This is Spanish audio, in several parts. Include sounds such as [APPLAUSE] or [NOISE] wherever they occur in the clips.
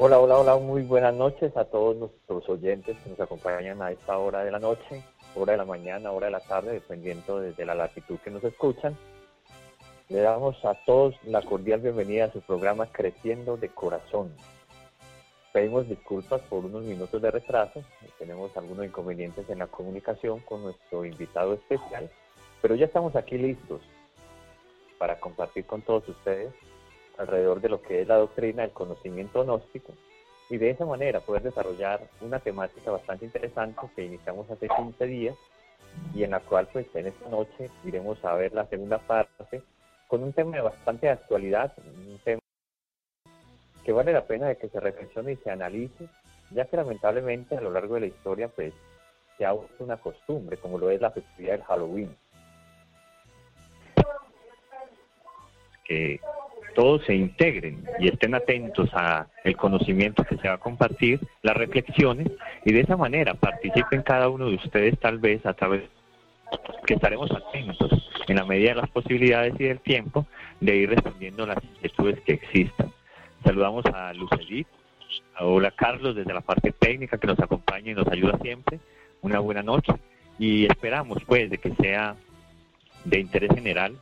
Hola, hola, hola, muy buenas noches a todos nuestros oyentes que nos acompañan a esta hora de la noche, hora de la mañana, hora de la tarde, dependiendo desde la latitud que nos escuchan. Le damos a todos la cordial bienvenida a su programa Creciendo de Corazón. Pedimos disculpas por unos minutos de retraso, tenemos algunos inconvenientes en la comunicación con nuestro invitado especial, pero ya estamos aquí listos para compartir con todos ustedes alrededor de lo que es la doctrina del conocimiento gnóstico y de esa manera poder desarrollar una temática bastante interesante que iniciamos hace 15 días y en la cual pues en esta noche iremos a ver la segunda parte con un tema de bastante actualidad, un tema que vale la pena de que se reflexione y se analice, ya que lamentablemente a lo largo de la historia pues se ha vuelto una costumbre, como lo es la festividad del Halloween. Que todos se integren y estén atentos a el conocimiento que se va a compartir, las reflexiones, y de esa manera participen cada uno de ustedes tal vez a través que estaremos atentos en la medida de las posibilidades y del tiempo de ir respondiendo las inquietudes que existan. Saludamos a Lucelit, a Hola Carlos desde la parte técnica que nos acompaña y nos ayuda siempre. Una buena noche y esperamos pues de que sea de interés general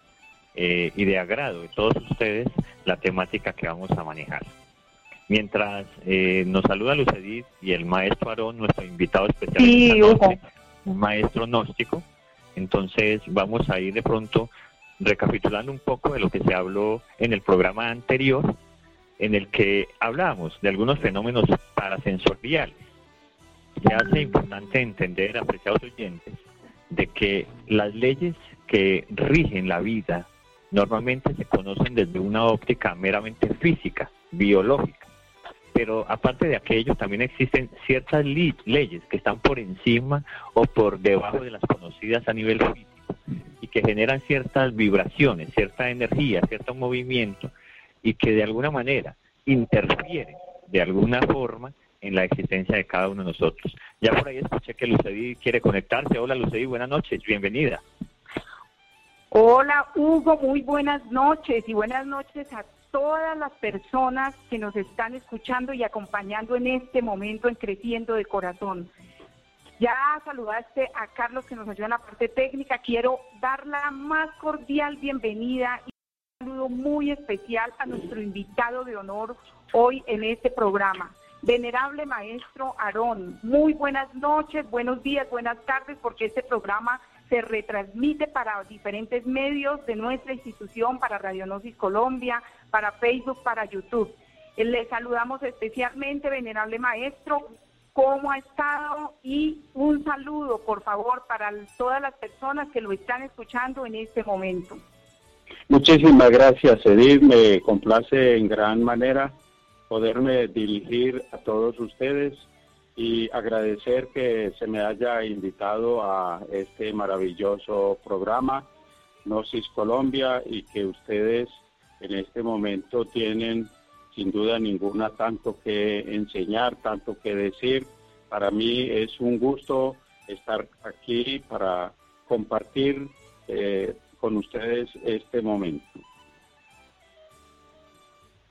eh, y de agrado de todos ustedes la temática que vamos a manejar. Mientras eh, nos saluda Lucedit y el maestro Aarón, nuestro invitado especial, sí, un maestro gnóstico, entonces vamos a ir de pronto recapitulando un poco de lo que se habló en el programa anterior, en el que hablamos de algunos fenómenos parasensoriales. Se hace importante entender, apreciados oyentes, de que las leyes que rigen la vida normalmente se conocen desde una óptica meramente física, biológica. Pero aparte de aquello, también existen ciertas leyes que están por encima o por debajo de las conocidas a nivel físico y que generan ciertas vibraciones, cierta energía, cierto movimiento y que de alguna manera interfieren de alguna forma en la existencia de cada uno de nosotros. Ya por ahí escuché que Lucedi quiere conectarse. Hola Lucedi, buenas noches, bienvenida. Hola Hugo, muy buenas noches y buenas noches a todas las personas que nos están escuchando y acompañando en este momento en Creciendo de Corazón. Ya saludaste a Carlos que nos ayuda en la parte técnica. Quiero dar la más cordial bienvenida y un saludo muy especial a nuestro invitado de honor hoy en este programa. Venerable maestro Aarón, muy buenas noches, buenos días, buenas tardes, porque este programa se retransmite para diferentes medios de nuestra institución, para Radionosis Colombia, para Facebook, para YouTube. Eh, le saludamos especialmente, venerable maestro, cómo ha estado y un saludo, por favor, para todas las personas que lo están escuchando en este momento. Muchísimas gracias, Edith. Me complace en gran manera poderme dirigir a todos ustedes y agradecer que se me haya invitado a este maravilloso programa Gnosis Colombia y que ustedes en este momento tienen sin duda ninguna tanto que enseñar, tanto que decir. Para mí es un gusto estar aquí para compartir eh, con ustedes este momento.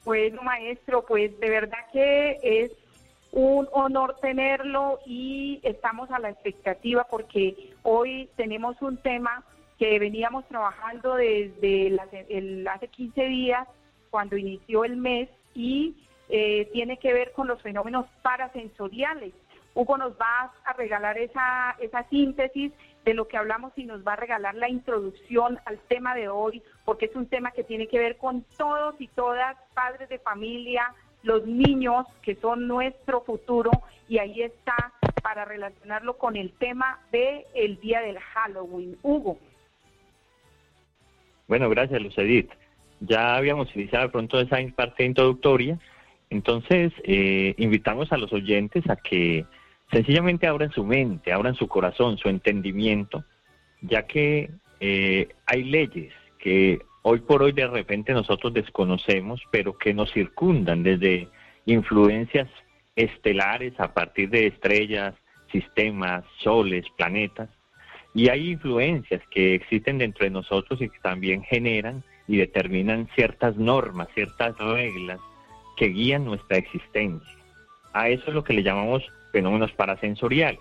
Bueno, maestro, pues de verdad que es un honor tenerlo y estamos a la expectativa porque hoy tenemos un tema que veníamos trabajando desde hace 15 días cuando inició el mes y eh, tiene que ver con los fenómenos parasensoriales. Hugo nos va a regalar esa, esa síntesis de lo que hablamos y nos va a regalar la introducción al tema de hoy, porque es un tema que tiene que ver con todos y todas, padres de familia, los niños que son nuestro futuro y ahí está para relacionarlo con el tema de el día del Halloween. Hugo. Bueno, gracias Lucedit. Ya habíamos iniciado pronto esa parte introductoria, entonces eh, invitamos a los oyentes a que sencillamente abran su mente, abran su corazón, su entendimiento, ya que eh, hay leyes que hoy por hoy de repente nosotros desconocemos, pero que nos circundan desde influencias estelares a partir de estrellas, sistemas, soles, planetas. Y hay influencias que existen dentro de nosotros y que también generan y determinan ciertas normas, ciertas reglas que guían nuestra existencia. A eso es lo que le llamamos fenómenos parasensoriales.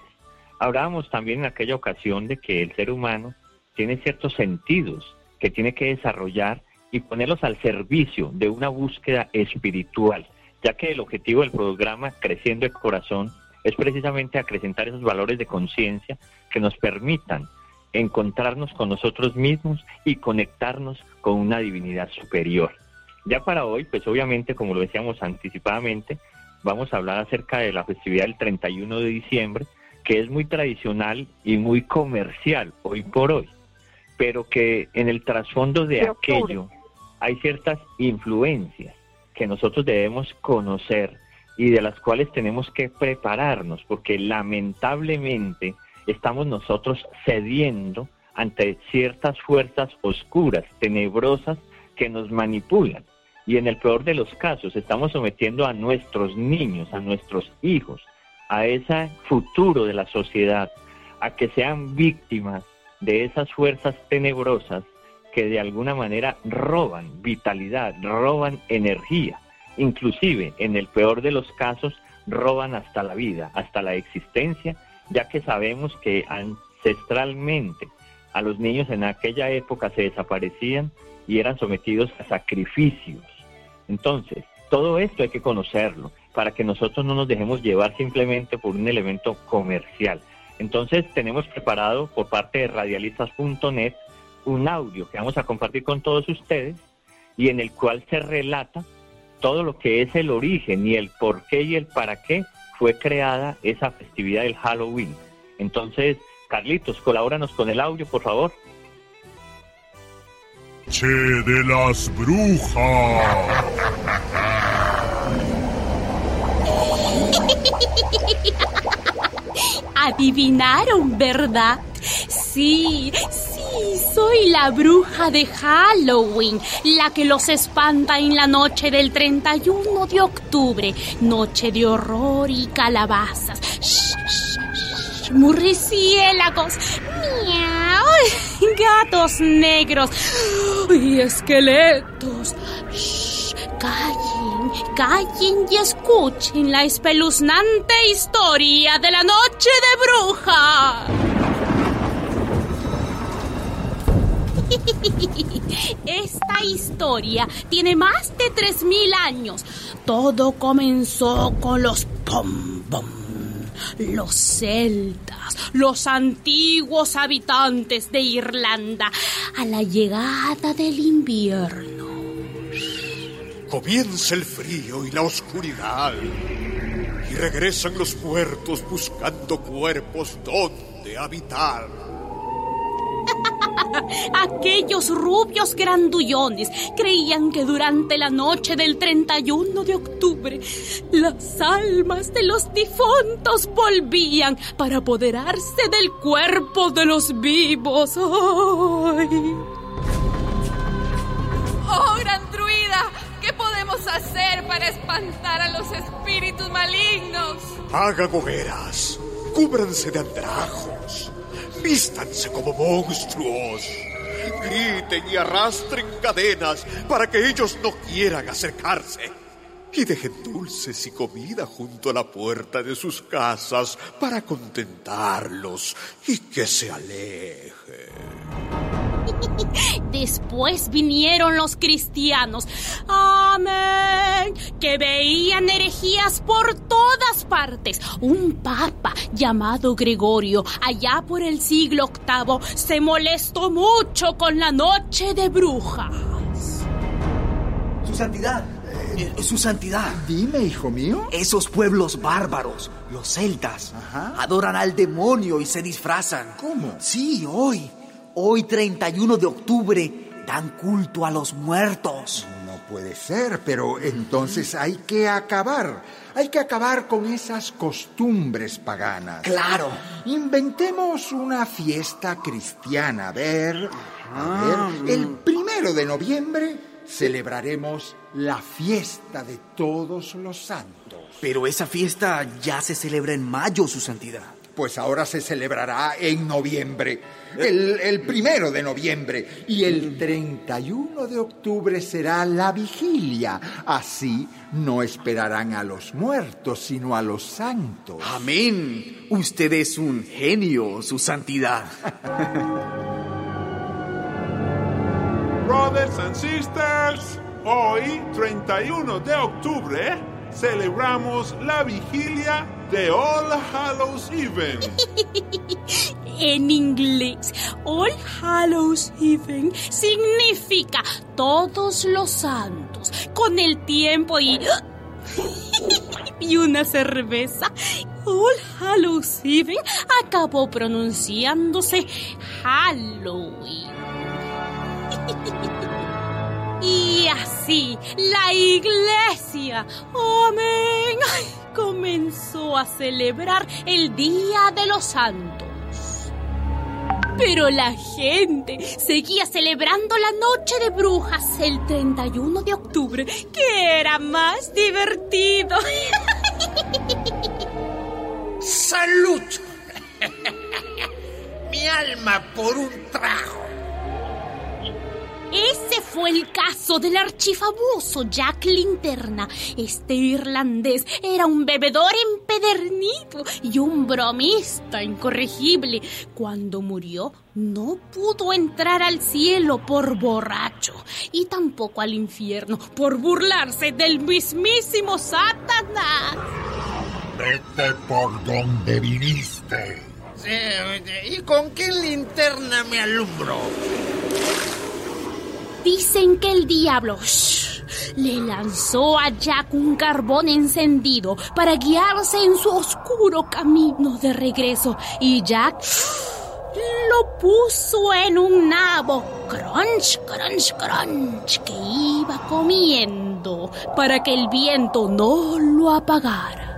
Hablábamos también en aquella ocasión de que el ser humano tiene ciertos sentidos que tiene que desarrollar y ponerlos al servicio de una búsqueda espiritual, ya que el objetivo del programa Creciendo el Corazón es precisamente acrecentar esos valores de conciencia que nos permitan encontrarnos con nosotros mismos y conectarnos con una divinidad superior. Ya para hoy, pues obviamente, como lo decíamos anticipadamente, vamos a hablar acerca de la festividad del 31 de diciembre, que es muy tradicional y muy comercial hoy por hoy, pero que en el trasfondo de aquello hay ciertas influencias que nosotros debemos conocer y de las cuales tenemos que prepararnos, porque lamentablemente estamos nosotros cediendo ante ciertas fuerzas oscuras, tenebrosas, que nos manipulan. Y en el peor de los casos, estamos sometiendo a nuestros niños, a nuestros hijos, a ese futuro de la sociedad, a que sean víctimas de esas fuerzas tenebrosas que de alguna manera roban vitalidad, roban energía, inclusive en el peor de los casos roban hasta la vida, hasta la existencia ya que sabemos que ancestralmente a los niños en aquella época se desaparecían y eran sometidos a sacrificios. Entonces, todo esto hay que conocerlo para que nosotros no nos dejemos llevar simplemente por un elemento comercial. Entonces, tenemos preparado por parte de radialistas.net un audio que vamos a compartir con todos ustedes y en el cual se relata todo lo que es el origen y el por qué y el para qué fue creada esa festividad del Halloween. Entonces, Carlitos, colabóranos con el audio, por favor. Che de las brujas. [LAUGHS] Adivinaron, ¿verdad? Sí, sí, soy la bruja de Halloween, la que los espanta en la noche del 31 de octubre, noche de horror y calabazas. Shh, shh, murciélagos, miau, [LAUGHS] gatos negros y esqueletos. Shh, callen, callen y escuchen la espeluznante historia de la noche de bruja. [LAUGHS] Esta historia tiene más de 3.000 años. Todo comenzó con los pom pom, los celtas, los antiguos habitantes de Irlanda, a la llegada del invierno. Comienza el frío y la oscuridad. Y regresan los muertos buscando cuerpos donde habitar. [LAUGHS] Aquellos rubios grandullones creían que durante la noche del 31 de octubre las almas de los difuntos volvían para apoderarse del cuerpo de los vivos. ¡Ay! Para espantar a los espíritus malignos? Hagan hogueras, cúbranse de andrajos, vístanse como monstruos, griten y arrastren cadenas para que ellos no quieran acercarse. Y dejen dulces y comida junto a la puerta de sus casas para contentarlos y que se alejen. [LAUGHS] Después vinieron los cristianos. Amén. Que veían herejías por todas partes. Un papa llamado Gregorio, allá por el siglo VIII, se molestó mucho con la noche de brujas. Su santidad. eh, Su santidad. Dime, hijo mío. Esos pueblos bárbaros, los celtas, Ajá. adoran al demonio y se disfrazan. ¿Cómo? Sí, hoy. Hoy, 31 de octubre, dan culto a los muertos. No puede ser, pero entonces hay que acabar. Hay que acabar con esas costumbres paganas. Claro. Inventemos una fiesta cristiana. A ver, a ver, el primero de noviembre celebraremos la fiesta de todos los santos. Pero esa fiesta ya se celebra en mayo, su santidad. Pues ahora se celebrará en noviembre, el, el, primero de noviembre, y el 31 de octubre será la vigilia. Así no esperarán a los muertos, sino a los santos. Amén. Usted es un genio, su santidad. [LAUGHS] Brothers and sisters, hoy, 31 de octubre, celebramos la vigilia de All Hallows Even. [LAUGHS] en inglés, All Hallows Even significa todos los santos, con el tiempo y... [LAUGHS] una cerveza. All Hallows Even acabó pronunciándose Halloween. [LAUGHS] Y así la iglesia, amén, comenzó a celebrar el Día de los Santos. Pero la gente seguía celebrando la noche de brujas el 31 de octubre, que era más divertido. [LAUGHS] ¡Salud! [LAUGHS] Mi alma por un trago. Ese fue el caso del archifamoso Jack Linterna. Este irlandés era un bebedor empedernido y un bromista incorregible. Cuando murió, no pudo entrar al cielo por borracho y tampoco al infierno por burlarse del mismísimo Satanás. Vete por donde viniste. ¿Y con qué linterna me alumbro? Dicen que el diablo le lanzó a Jack un carbón encendido para guiarse en su oscuro camino de regreso y Jack lo puso en un nabo crunch, crunch, crunch que iba comiendo para que el viento no lo apagara.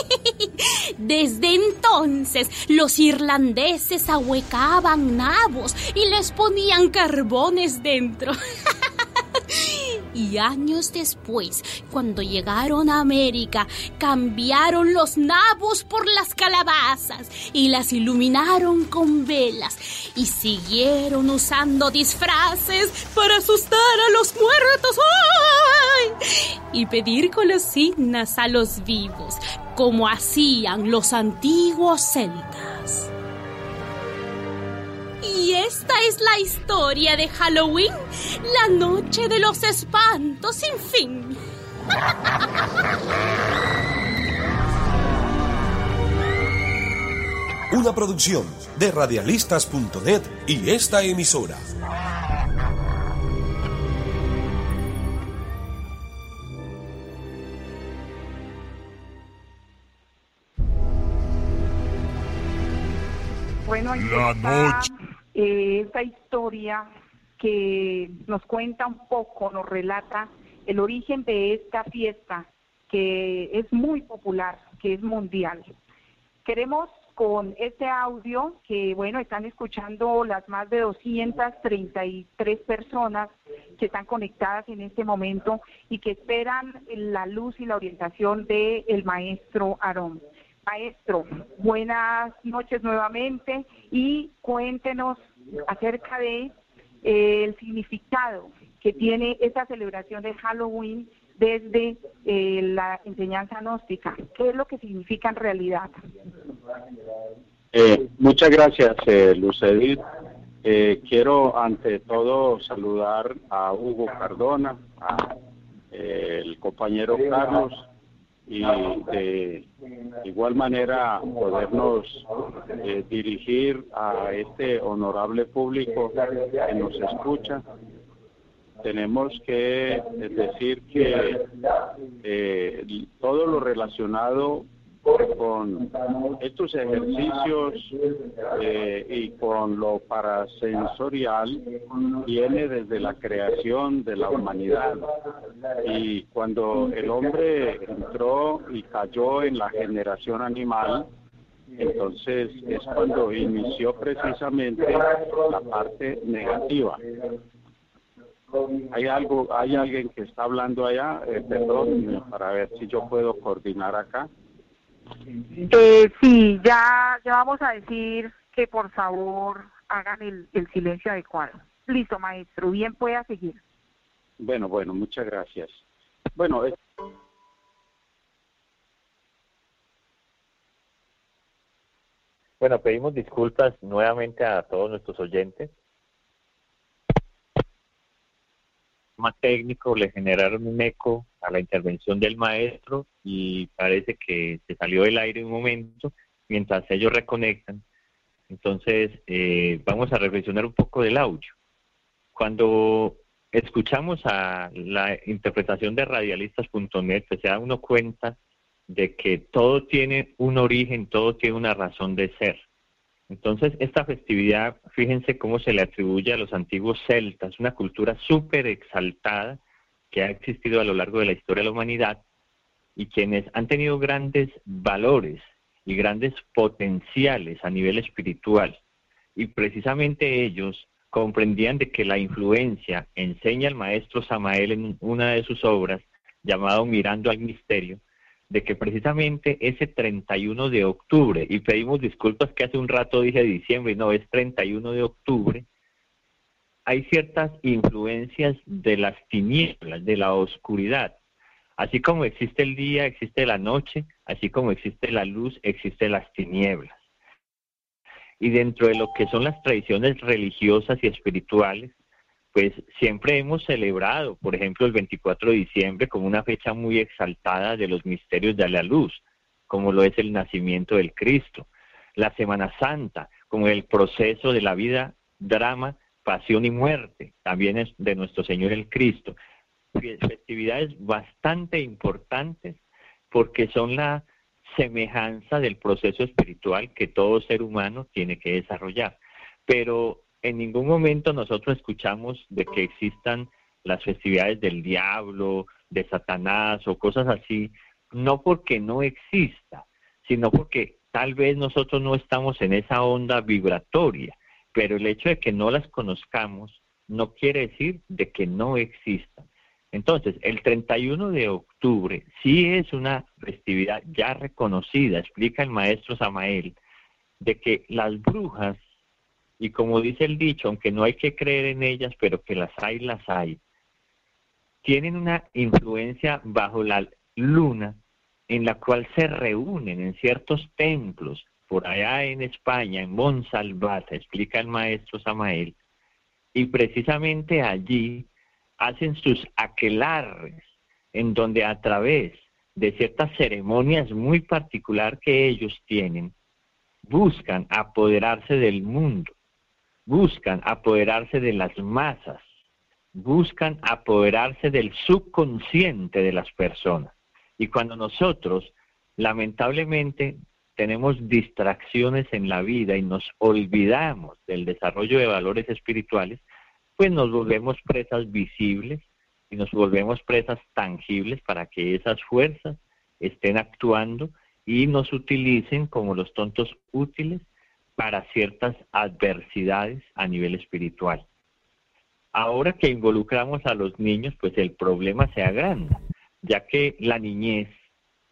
[LAUGHS] Desde entonces los irlandeses ahuecaban nabos y les ponían carbones dentro. [LAUGHS] Y años después, cuando llegaron a América, cambiaron los nabos por las calabazas y las iluminaron con velas y siguieron usando disfraces para asustar a los muertos y pedir golosinas a los vivos, como hacían los antiguos celtas. Y esta es la historia de Halloween, la noche de los espantos sin fin. Una producción de radialistas.net y esta emisora. Bueno, La noche. Esta historia que nos cuenta un poco, nos relata el origen de esta fiesta que es muy popular, que es mundial. Queremos con este audio que, bueno, están escuchando las más de 233 personas que están conectadas en este momento y que esperan la luz y la orientación del el maestro Aarón. Maestro, buenas noches nuevamente y cuéntenos acerca de eh, el significado que tiene esta celebración de Halloween desde eh, la enseñanza gnóstica. ¿Qué es lo que significa en realidad? Eh, muchas gracias, eh, Lucedit. Eh, quiero ante todo saludar a Hugo Cardona, a eh, el compañero Carlos y de igual manera podernos eh, dirigir a este honorable público que nos escucha. Tenemos que decir que eh, todo lo relacionado con estos ejercicios eh, y con lo parasensorial viene desde la creación de la humanidad. Y cuando el hombre entró y cayó en la generación animal entonces es cuando inició precisamente la parte negativa. Hay algo, hay alguien que está hablando allá, eh, perdón, para ver si yo puedo coordinar acá. Eh, sí, ya, ya vamos a decir que por favor hagan el, el silencio adecuado. Listo, maestro, bien pueda seguir. Bueno, bueno, muchas gracias. Bueno, es- Bueno, pedimos disculpas nuevamente a todos nuestros oyentes. Más técnico le generaron un eco a la intervención del maestro y parece que se salió del aire un momento mientras ellos reconectan. Entonces, eh, vamos a reflexionar un poco del audio. Cuando escuchamos a la interpretación de radialistas.net, pues se da uno cuenta de que todo tiene un origen, todo tiene una razón de ser. Entonces, esta festividad, fíjense cómo se le atribuye a los antiguos celtas, una cultura súper exaltada que ha existido a lo largo de la historia de la humanidad y quienes han tenido grandes valores y grandes potenciales a nivel espiritual. Y precisamente ellos comprendían de que la influencia, enseña el maestro Samael en una de sus obras, llamado Mirando al Misterio, de que precisamente ese 31 de octubre, y pedimos disculpas que hace un rato dije diciembre, no, es 31 de octubre, hay ciertas influencias de las tinieblas, de la oscuridad. Así como existe el día, existe la noche, así como existe la luz, existen las tinieblas. Y dentro de lo que son las tradiciones religiosas y espirituales, pues siempre hemos celebrado, por ejemplo, el 24 de diciembre como una fecha muy exaltada de los misterios de la luz, como lo es el nacimiento del Cristo. La Semana Santa, como el proceso de la vida, drama, pasión y muerte, también es de nuestro Señor el Cristo. Festividades bastante importantes porque son la semejanza del proceso espiritual que todo ser humano tiene que desarrollar. Pero en ningún momento nosotros escuchamos de que existan las festividades del diablo, de Satanás o cosas así, no porque no exista, sino porque tal vez nosotros no estamos en esa onda vibratoria, pero el hecho de que no las conozcamos no quiere decir de que no existan. Entonces, el 31 de octubre sí es una festividad ya reconocida, explica el maestro Samael, de que las brujas y como dice el dicho, aunque no hay que creer en ellas, pero que las hay, las hay, tienen una influencia bajo la luna en la cual se reúnen en ciertos templos, por allá en España, en Monsalvat, explica el maestro Samael, y precisamente allí hacen sus aquelarres, en donde a través de ciertas ceremonias muy particular que ellos tienen, buscan apoderarse del mundo buscan apoderarse de las masas, buscan apoderarse del subconsciente de las personas. Y cuando nosotros, lamentablemente, tenemos distracciones en la vida y nos olvidamos del desarrollo de valores espirituales, pues nos volvemos presas visibles y nos volvemos presas tangibles para que esas fuerzas estén actuando y nos utilicen como los tontos útiles para ciertas adversidades a nivel espiritual. Ahora que involucramos a los niños, pues el problema se agranda, ya que la niñez,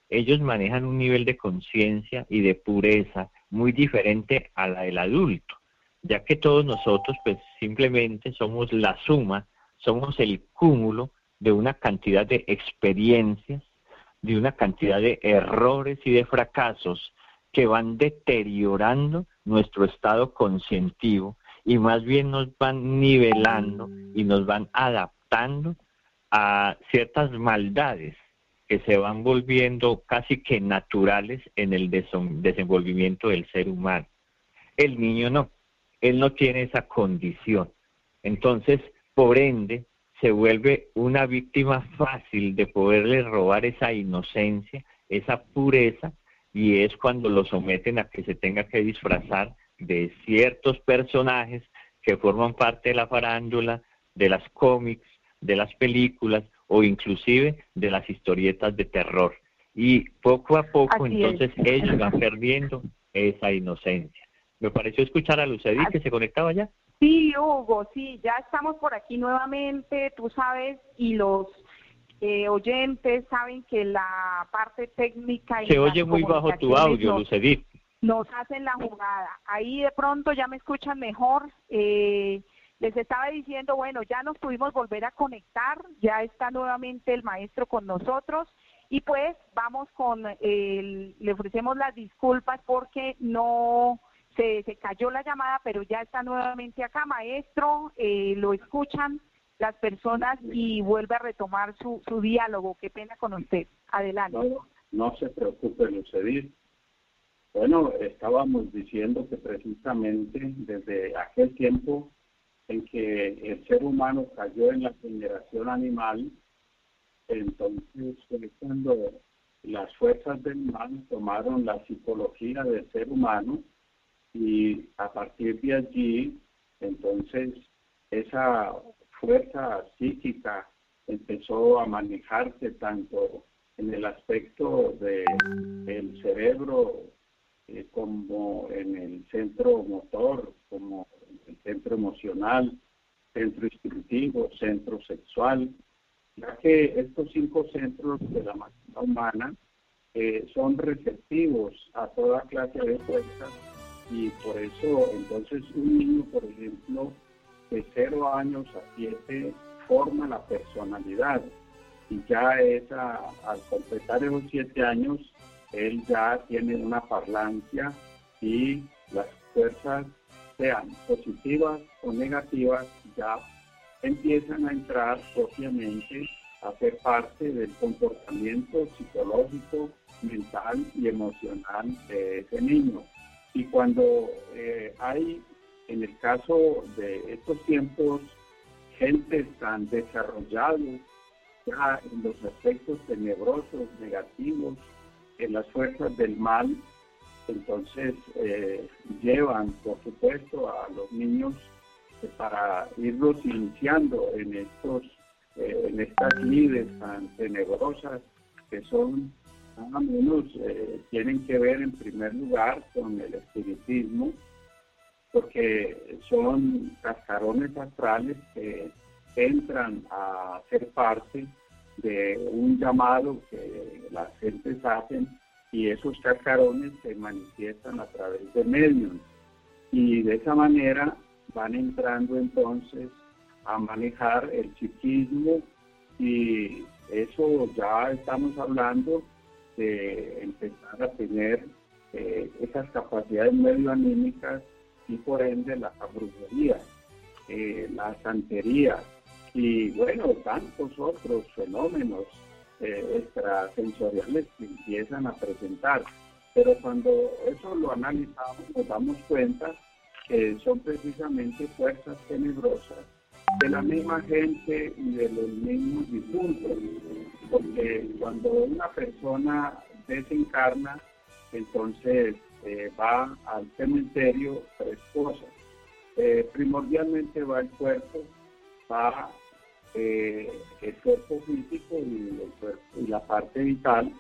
ellos manejan un nivel de conciencia y de pureza muy diferente a la del adulto, ya que todos nosotros pues simplemente somos la suma, somos el cúmulo de una cantidad de experiencias, de una cantidad de errores y de fracasos que van deteriorando nuestro estado conscientivo y más bien nos van nivelando y nos van adaptando a ciertas maldades que se van volviendo casi que naturales en el desenvolvimiento del ser humano. El niño no, él no tiene esa condición. Entonces, por ende, se vuelve una víctima fácil de poderle robar esa inocencia, esa pureza y es cuando lo someten a que se tenga que disfrazar de ciertos personajes que forman parte de la farándula, de las cómics, de las películas o inclusive de las historietas de terror. Y poco a poco Así entonces es. ellos van perdiendo esa inocencia. Me pareció escuchar a Lucedí que se conectaba ya. Sí, Hugo, sí, ya estamos por aquí nuevamente, tú sabes, y los eh, oyentes saben que la parte técnica... Y Se oye muy bajo tu audio, Lucedit. Nos hacen la jugada. Ahí de pronto ya me escuchan mejor. Eh, les estaba diciendo, bueno, ya nos pudimos volver a conectar, ya está nuevamente el maestro con nosotros y pues vamos con, el, le ofrecemos las disculpas porque no se, se, cayó la llamada, pero ya está nuevamente acá, maestro, eh, lo escuchan las personas y vuelve a retomar su, su diálogo. Qué pena con usted. Adelante. No, se preocupe, Lucedit. Bueno, estábamos diciendo que precisamente desde aquel tiempo en que el ser humano cayó en la generación animal, entonces fue cuando las fuerzas del mal tomaron la psicología del ser humano y a partir de allí, entonces esa fuerza psíquica empezó a manejarse tanto en el aspecto del el cerebro eh, como en el centro motor, como el centro emocional, centro instintivo, centro sexual, ya que estos cinco centros de la máquina humana eh, son receptivos a toda clase de fuerzas y por eso entonces un niño, por ejemplo, de 0 años a 7 forma la personalidad y ya esa, al completar esos 7 años, él ya tiene una parlancia y las fuerzas, sean positivas o negativas, ya empiezan a entrar propiamente a ser parte del comportamiento psicológico, mental y emocional de ese niño. Y cuando eh, hay, en el caso de estos tiempos, gente tan desarrollados ya en los aspectos tenebrosos, negativos, en las fuerzas del mal, entonces eh, llevan, por supuesto, a los niños eh, para irlos iniciando en estos eh, en estas tan tenebrosas que son nada menos tienen que ver en primer lugar con el espiritismo porque son cascarones astrales que entran a ser parte de un llamado que las gentes hacen y esos cascarones se manifiestan a través de medios. Y de esa manera van entrando entonces a manejar el psiquismo y eso ya estamos hablando de empezar a tener eh, esas capacidades medio anímicas y por ende la brujería, eh, la santería, y bueno, tantos otros fenómenos eh, extrasensoriales que empiezan a presentar. Pero cuando eso lo analizamos, nos damos cuenta que son precisamente fuerzas tenebrosas de la misma gente y de los mismos difuntos. Porque cuando una persona desencarna, entonces eh, va al cementerio tres cosas. Eh, primordialmente va el cuerpo, va eh, el cuerpo físico y, la parte vital,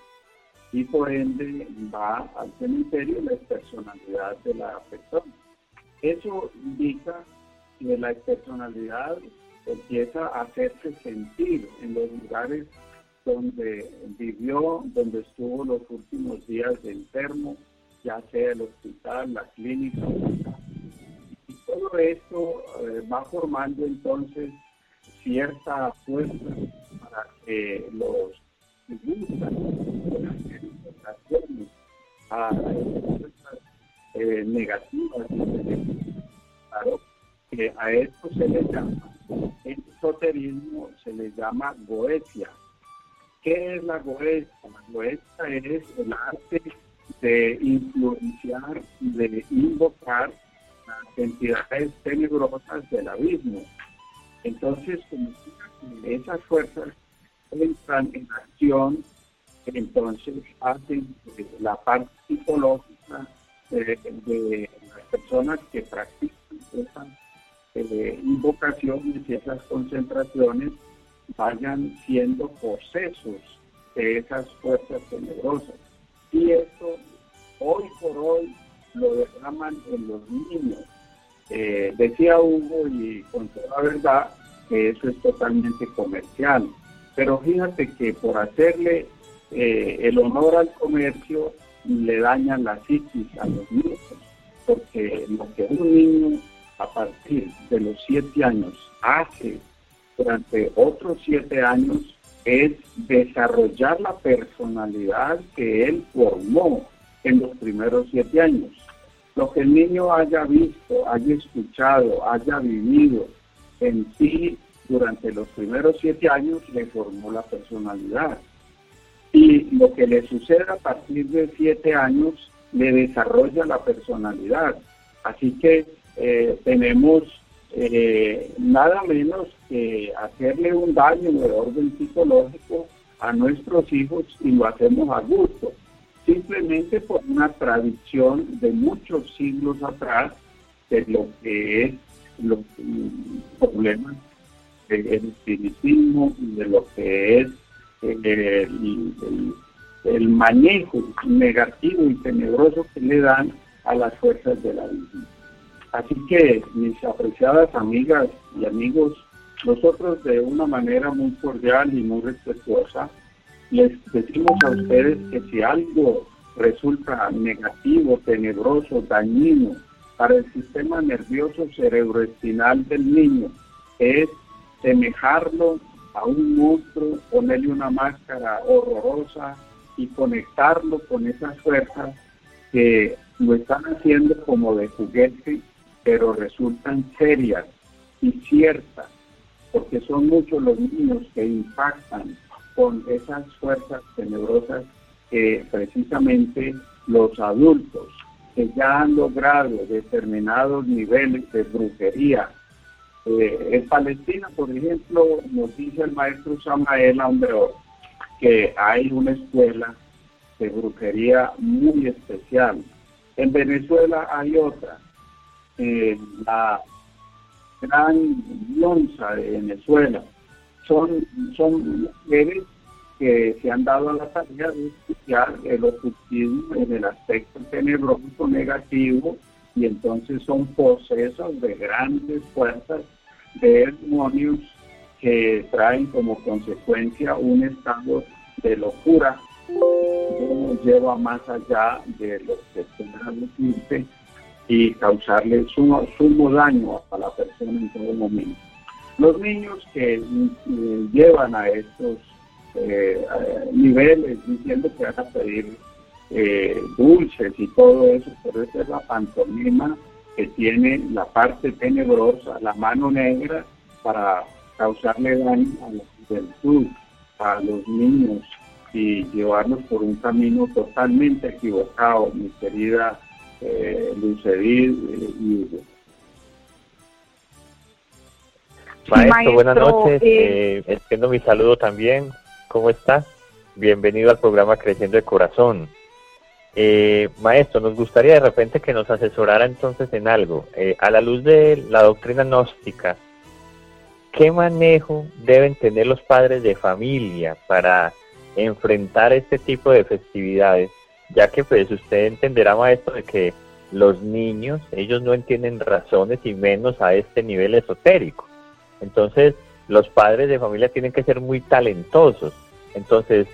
y por ende va al cementerio la personalidad de la persona. Eso indica que la personalidad empieza a hacerse sentir en los lugares donde vivió, donde estuvo los últimos días de enfermo, ya sea el hospital, la clínica. Y todo esto eh, va formando entonces cierta fuerza para que los a eh, negativas claro que a esto se le llama en esoterismo se le llama goetia ¿qué es la goetia? la goetia es el arte de influenciar de invocar las entidades tenebrosas del abismo entonces, esas fuerzas entran en acción, entonces hacen la parte psicológica de, las personas que practican esas eh, invocaciones y esas concentraciones vayan siendo procesos de esas fuerzas tenebrosas. Y esto hoy por hoy lo derraman en los niños Eh, decía Hugo, y con toda verdad, que eso es totalmente comercial. Pero fíjate que por hacerle eh, el honor al comercio, le dañan la psiquis a los niños, porque lo que un niño a partir de los siete años hace durante otros siete años es desarrollar la personalidad que él formó en los primeros siete años. Lo que el niño haya visto, haya escuchado, haya vivido en sí durante los primeros siete años le formó la personalidad. Y lo que le sucede a partir de siete años le desarrolla la personalidad. Así que eh, tenemos eh, nada menos que hacerle un daño de orden psicológico a nuestros hijos y lo hacemos a gusto, simplemente por una tradición de muchos siglos atrás de lo que es los problemas del espiritismo y de lo que es eh, el, manejo negativo y tenebroso que le dan a las fuerzas de la vida. Así que, mis apreciadas amigas y amigos, nosotros de una manera muy cordial y muy respetuosa les decimos a ustedes que si algo resulta negativo, tenebroso, dañino para el sistema nervioso cerebroespinal del niño, es semejarlo a un monstruo, ponerle una máscara horrorosa y conectarlo con esas fuerzas que lo están haciendo como de juguete pero resultan serias y ciertas, porque son muchos los niños que impactan con esas fuerzas tenebrosas que precisamente los adultos que ya han logrado determinados niveles de brujería. Eh, en Palestina, por ejemplo, nos dice el maestro Samael Ambreor que hay una escuela de brujería muy especial. En Venezuela hay otra, la gran lonza de Venezuela. Son, son mujeres que se han dado a la tarea de estudiar el ocultismo en el aspecto tenebroso negativo y entonces son posesos de grandes fuerzas de demonios que traen como consecuencia un estado de locura que nos lleva más allá de lo que decirse y causarle sumo, sumo daño a la persona en todo momento. Los niños que eh, llevan a estos eh, niveles diciendo que van a pedir eh, dulces y todo eso, pero esa es la pantomima que tiene la parte tenebrosa, la mano negra, para causarle daño a la juventud, a los niños y llevarlos por un camino totalmente equivocado, mi querida eh, y Maestro, buenas noches. Eh, eh mi saludo también. ¿Cómo está? Bienvenido al programa Creciendo de Corazón. Eh, maestro, nos gustaría de repente que nos asesorara entonces en algo. Eh, a la luz de la doctrina gnóstica, ¿qué manejo deben tener los padres de familia para enfrentar este tipo de festividades ya que pues usted entenderá maestro de que los niños, ellos no entienden razones y menos a este nivel esotérico. Entonces, los padres de familia tienen que ser muy talentosos. Entonces,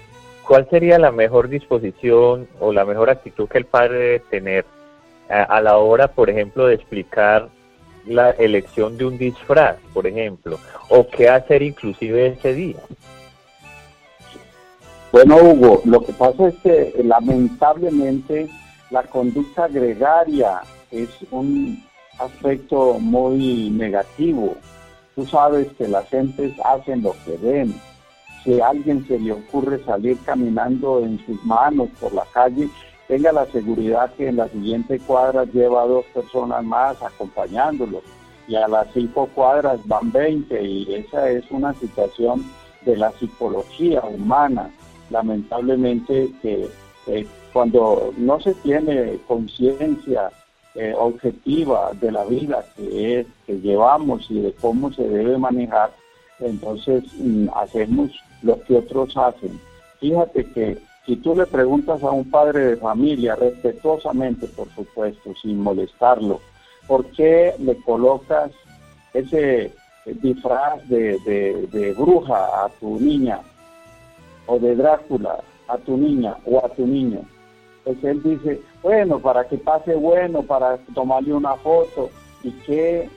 ¿cuál sería la mejor disposición o la mejor actitud que el padre debe tener a, a la hora, por ejemplo, de explicar la elección de un disfraz, por ejemplo, o qué hacer inclusive ese día? Bueno, Hugo, lo que pasa es que lamentablemente la conducta gregaria es un aspecto muy negativo. Tú sabes que las gentes hacen lo que ven. Si a alguien se le ocurre salir caminando en sus manos por la calle, tenga la seguridad que en la siguiente cuadra lleva dos personas más acompañándolo y a las cinco cuadras van 20 y esa es una situación de la psicología humana lamentablemente que eh, cuando no se tiene conciencia eh, objetiva de la vida que, es, que llevamos y de cómo se debe manejar, entonces mm, hacemos lo que otros hacen. Fíjate que si tú le preguntas a un padre de familia, respetuosamente por supuesto, sin molestarlo, ¿por qué le colocas ese disfraz de, de bruja a tu niña o de Drácula a tu niña o a tu niño? Pues él dice, bueno, para que pase bueno, para tomarle una foto y qué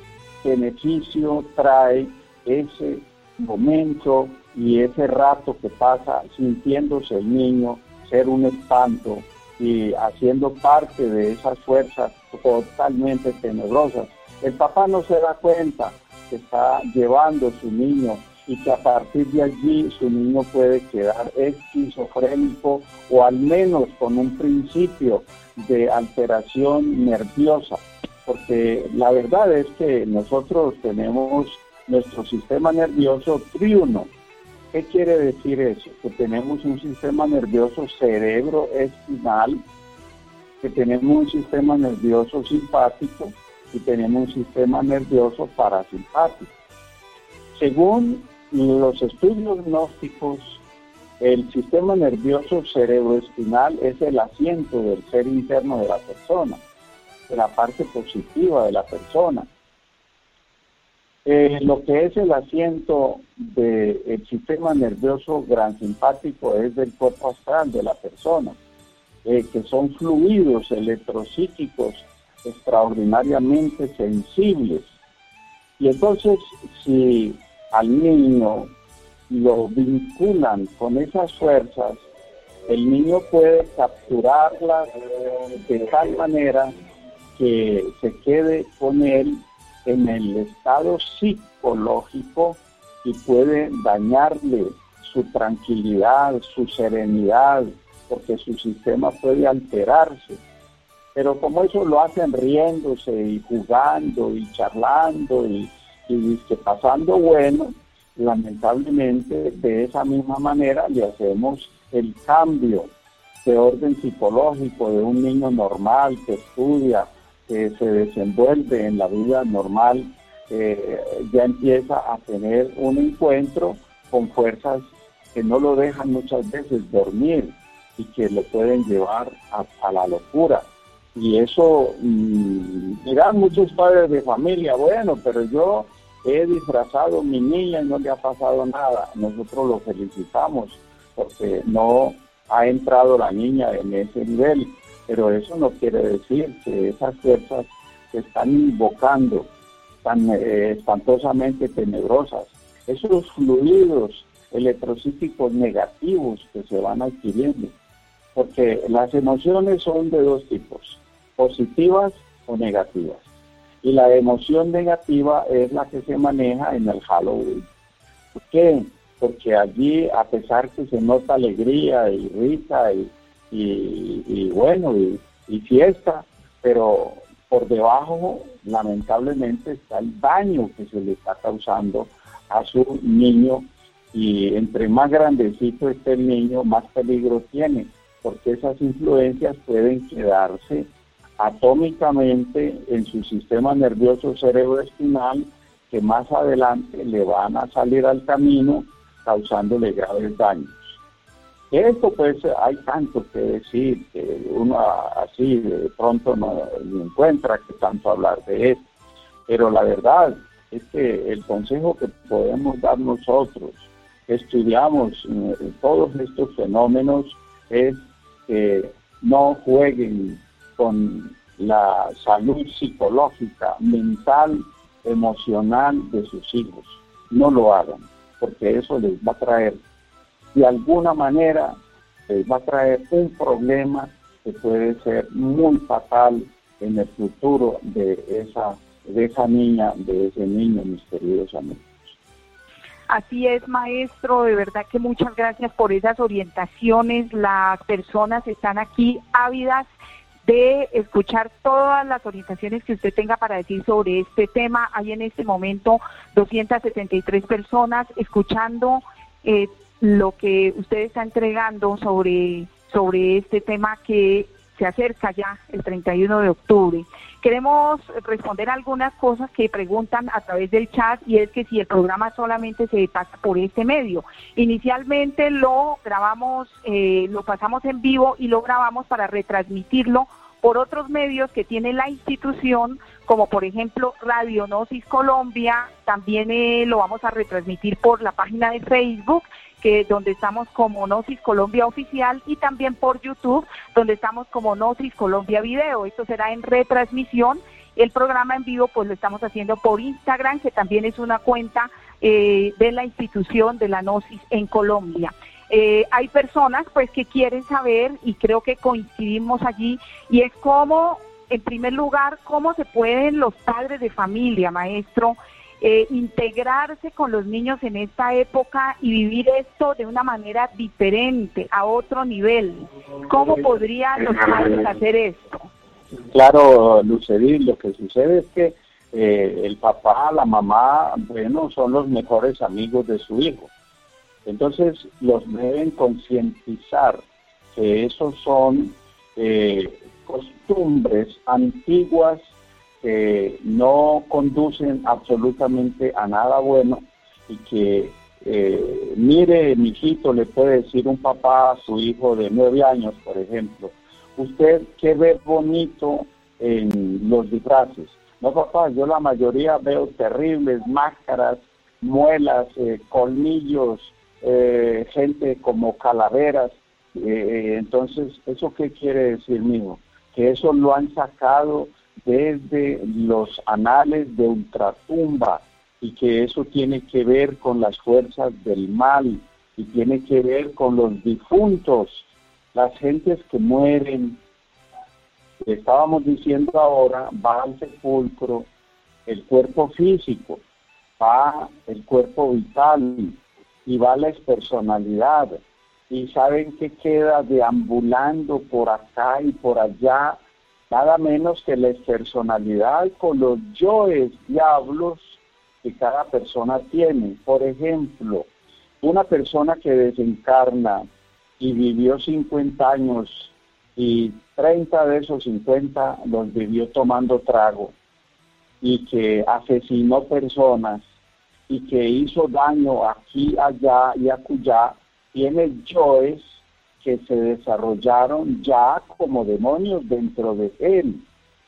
beneficio trae ese momento y ese rato que pasa sintiéndose el niño ser un espanto y haciendo parte de esas fuerzas totalmente tenebrosas. El papá no se da cuenta que está llevando su niño y que a partir de allí su niño puede quedar esquizofrénico o al menos con un principio de alteración nerviosa. Porque la verdad es que nosotros tenemos nuestro sistema nervioso triuno. ¿Qué quiere decir eso? Que tenemos un sistema nervioso cerebro-espinal, que tenemos un sistema nervioso simpático y tenemos un sistema nervioso parasimpático. Según los estudios gnósticos, el sistema nervioso cerebroespinal es el asiento del ser interno de la persona, de la parte positiva de la persona. Eh, lo que es el asiento del sistema nervioso gran simpático es del cuerpo astral de la persona, eh, que son fluidos electrocíticos extraordinariamente sensibles. Y entonces, si al niño lo vinculan con esas fuerzas, el niño puede capturarlas de tal manera que se quede con él en el estado psicológico y puede dañarle su tranquilidad, su serenidad, porque su sistema puede alterarse. Pero como eso lo hacen riéndose y jugando y charlando y y que pasando bueno, lamentablemente de esa misma manera le hacemos el cambio de orden psicológico de un niño normal que estudia, que se desenvuelve en la vida normal, eh, ya empieza a tener un encuentro con fuerzas que no lo dejan muchas veces dormir y que le pueden llevar a, la locura. Y eso, mm, dirán muchos padres de familia, bueno, pero yo he disfrazado mi niña y no le ha pasado nada. Nosotros lo felicitamos porque no ha entrado la niña en ese nivel, pero eso no quiere decir que esas fuerzas que están invocando tan eh, espantosamente tenebrosas, esos fluidos electrocíticos negativos que se van adquiriendo, porque las emociones son de dos tipos, positivas o negativas y la emoción negativa es la que se maneja en el Halloween. ¿Por qué? Porque allí, a pesar que se nota alegría y risa y, bueno, y, fiesta, pero por debajo, lamentablemente, está el daño que se le está causando a su niño y entre más grandecito esté el niño, más peligro tiene, porque esas influencias pueden quedarse atómicamente en su sistema nervioso cerebroespinal que más adelante le van a salir al camino causándole graves daños. Esto pues hay tanto que decir que uno así de pronto no, encuentra que tanto hablar de esto, pero la verdad es que el consejo que podemos dar nosotros, que estudiamos eh, todos estos fenómenos, es que no jueguen con la salud psicológica, mental, emocional de sus hijos. No lo hagan, porque eso les va a traer, de alguna manera, les va a traer un problema que puede ser muy fatal en el futuro de esa, de esa niña, de ese niño, mis queridos amigos. Así es, maestro, de verdad que muchas gracias por esas orientaciones. Las personas están aquí ávidas de escuchar todas las orientaciones que usted tenga para decir sobre este tema. Hay en este momento 273 personas escuchando eh, lo que usted está entregando sobre, sobre este tema que se acerca ya el 31 de octubre. Queremos responder algunas cosas que preguntan a través del chat y es que si el programa solamente se pasa por este medio. Inicialmente lo grabamos, eh, lo pasamos en vivo y lo grabamos para retransmitirlo por otros medios que tiene la institución como por ejemplo Radio Gnosis Colombia, también eh, lo vamos a retransmitir por la página de Facebook, que donde estamos como Gnosis Colombia Oficial y también por YouTube, donde estamos como Gnosis Colombia Video. Esto será en retransmisión. El programa en vivo pues lo estamos haciendo por Instagram, que también es una cuenta eh, de la institución de la Gnosis en Colombia. Eh, hay personas pues que quieren saber y creo que coincidimos allí y es cómo, en primer lugar, cómo se pueden los padres de familia, maestro, eh, integrarse con los niños en esta época y vivir esto de una manera diferente, a otro nivel. ¿Cómo podrían los padres hacer esto? Claro, Lucerín, lo que sucede es que eh, el papá, la mamá, bueno, son los mejores amigos de su hijo. Entonces los deben concientizar que esos son eh, costumbres antiguas que no conducen absolutamente a nada bueno y que eh, mire, mijito, le puede decir un papá a su hijo de nueve años, por ejemplo, usted qué ve bonito en los disfraces. No, papá, yo la mayoría veo terribles máscaras, muelas, eh, colmillos, eh, gente como calaveras. Eh, entonces, ¿eso qué quiere decir, mijo? Que eso lo han sacado desde los anales de ultratumba y que eso tiene que ver con las fuerzas del mal y tiene que ver con los difuntos, las gentes que mueren. Estábamos diciendo ahora, va al sepulcro el cuerpo físico, va el cuerpo vital, y va la personalidad. Y saben que queda deambulando por acá y por allá, nada menos que la personalidad con los yoes diablos que cada persona tiene. Por ejemplo, una persona que desencarna y vivió 50 años y 30 de esos 50 los vivió tomando trago y que asesinó personas y que hizo daño aquí, allá y acullá, tiene yoes que se desarrollaron ya como demonios dentro de él,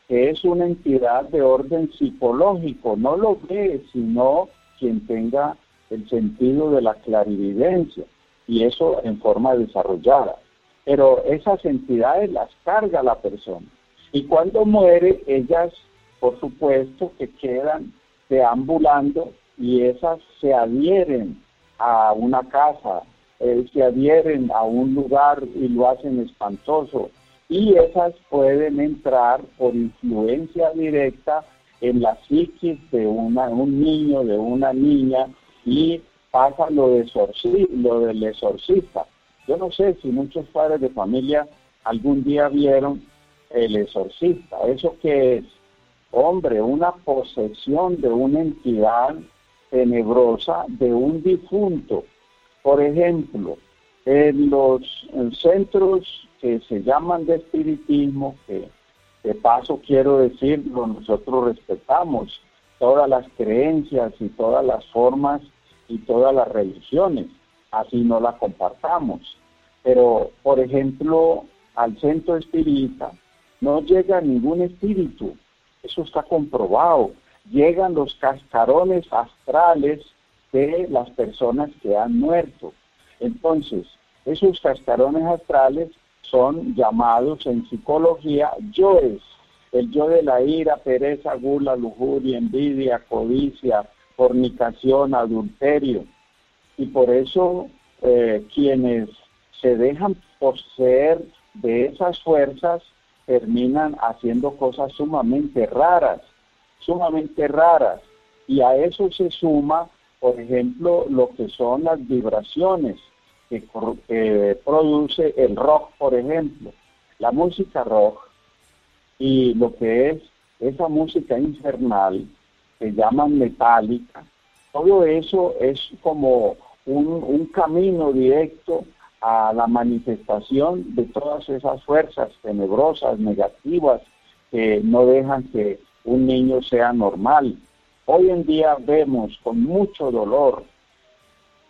que es una entidad de orden psicológico, no lo ve sino quien tenga el sentido de la clarividencia, y eso en forma desarrollada. Pero esas entidades las carga la persona. Y cuando muere, ellas, por supuesto, que quedan deambulando y esas se adhieren a una casa, eh, se adhieren a un lugar y lo hacen espantoso. Y esas pueden entrar por influencia directa en la psiquis de una, un niño, de una niña, y pasa lo, de lo del exorcista. Yo no sé si muchos padres de familia algún día vieron el exorcista. ¿Eso qué es? Hombre, una posesión de una entidad tenebrosa de un difunto. Por ejemplo, en los centros que se llaman de espiritismo, que de paso quiero decirlo, nosotros respetamos todas las creencias y todas las formas y todas las religiones, así no las compartamos. Pero, por ejemplo, al centro espírita no llega ningún espíritu, eso está comprobado llegan los cascarones astrales de las personas que han muerto. Entonces, esos cascarones astrales son llamados en psicología yoes, el yo de la ira, pereza, gula, lujuria, envidia, codicia, fornicación, adulterio. Y por eso eh, quienes se dejan poseer de esas fuerzas terminan haciendo cosas sumamente raras sumamente raras. Y a eso se suma, por ejemplo, lo que son las vibraciones que, produce el rock, por ejemplo, la música rock y lo que es esa música infernal que llaman metálica, todo eso es como un, un camino directo a la manifestación de todas esas fuerzas tenebrosas, negativas, que no dejan que un niño sea normal. Hoy en día vemos con mucho dolor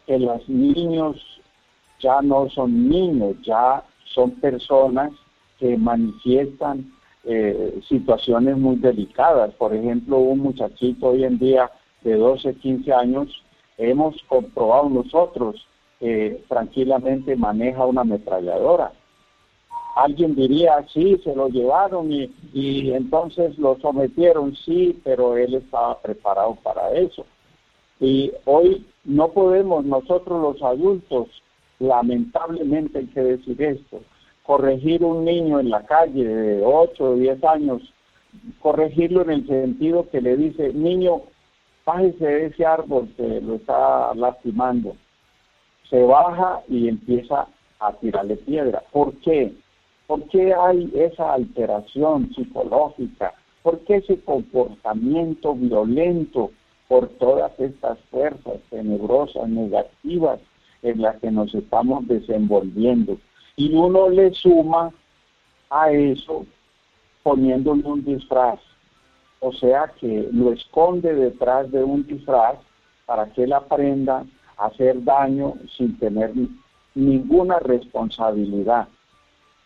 que los niños ya no son niños, ya son personas que manifiestan eh, situaciones muy delicadas. Por ejemplo, un muchachito hoy en día de 12, 15 años, hemos comprobado nosotros, eh, tranquilamente maneja una ametralladora. Alguien diría, sí, se lo llevaron y, entonces lo sometieron, sí, pero él estaba preparado para eso. Y hoy no podemos nosotros los adultos, lamentablemente hay que decir esto, corregir un niño en la calle de 8 o 10 años, corregirlo en el sentido que le dice, niño, bájese de ese árbol que lo está lastimando. Se baja y empieza a tirarle piedra. ¿Por qué? ¿Por qué hay esa alteración psicológica? ¿Por qué ese comportamiento violento por todas estas fuerzas tenebrosas, negativas en las que nos estamos desenvolviendo? Y uno le suma a eso poniéndole un disfraz. O sea que lo esconde detrás de un disfraz para que él aprenda a hacer daño sin tener ninguna responsabilidad.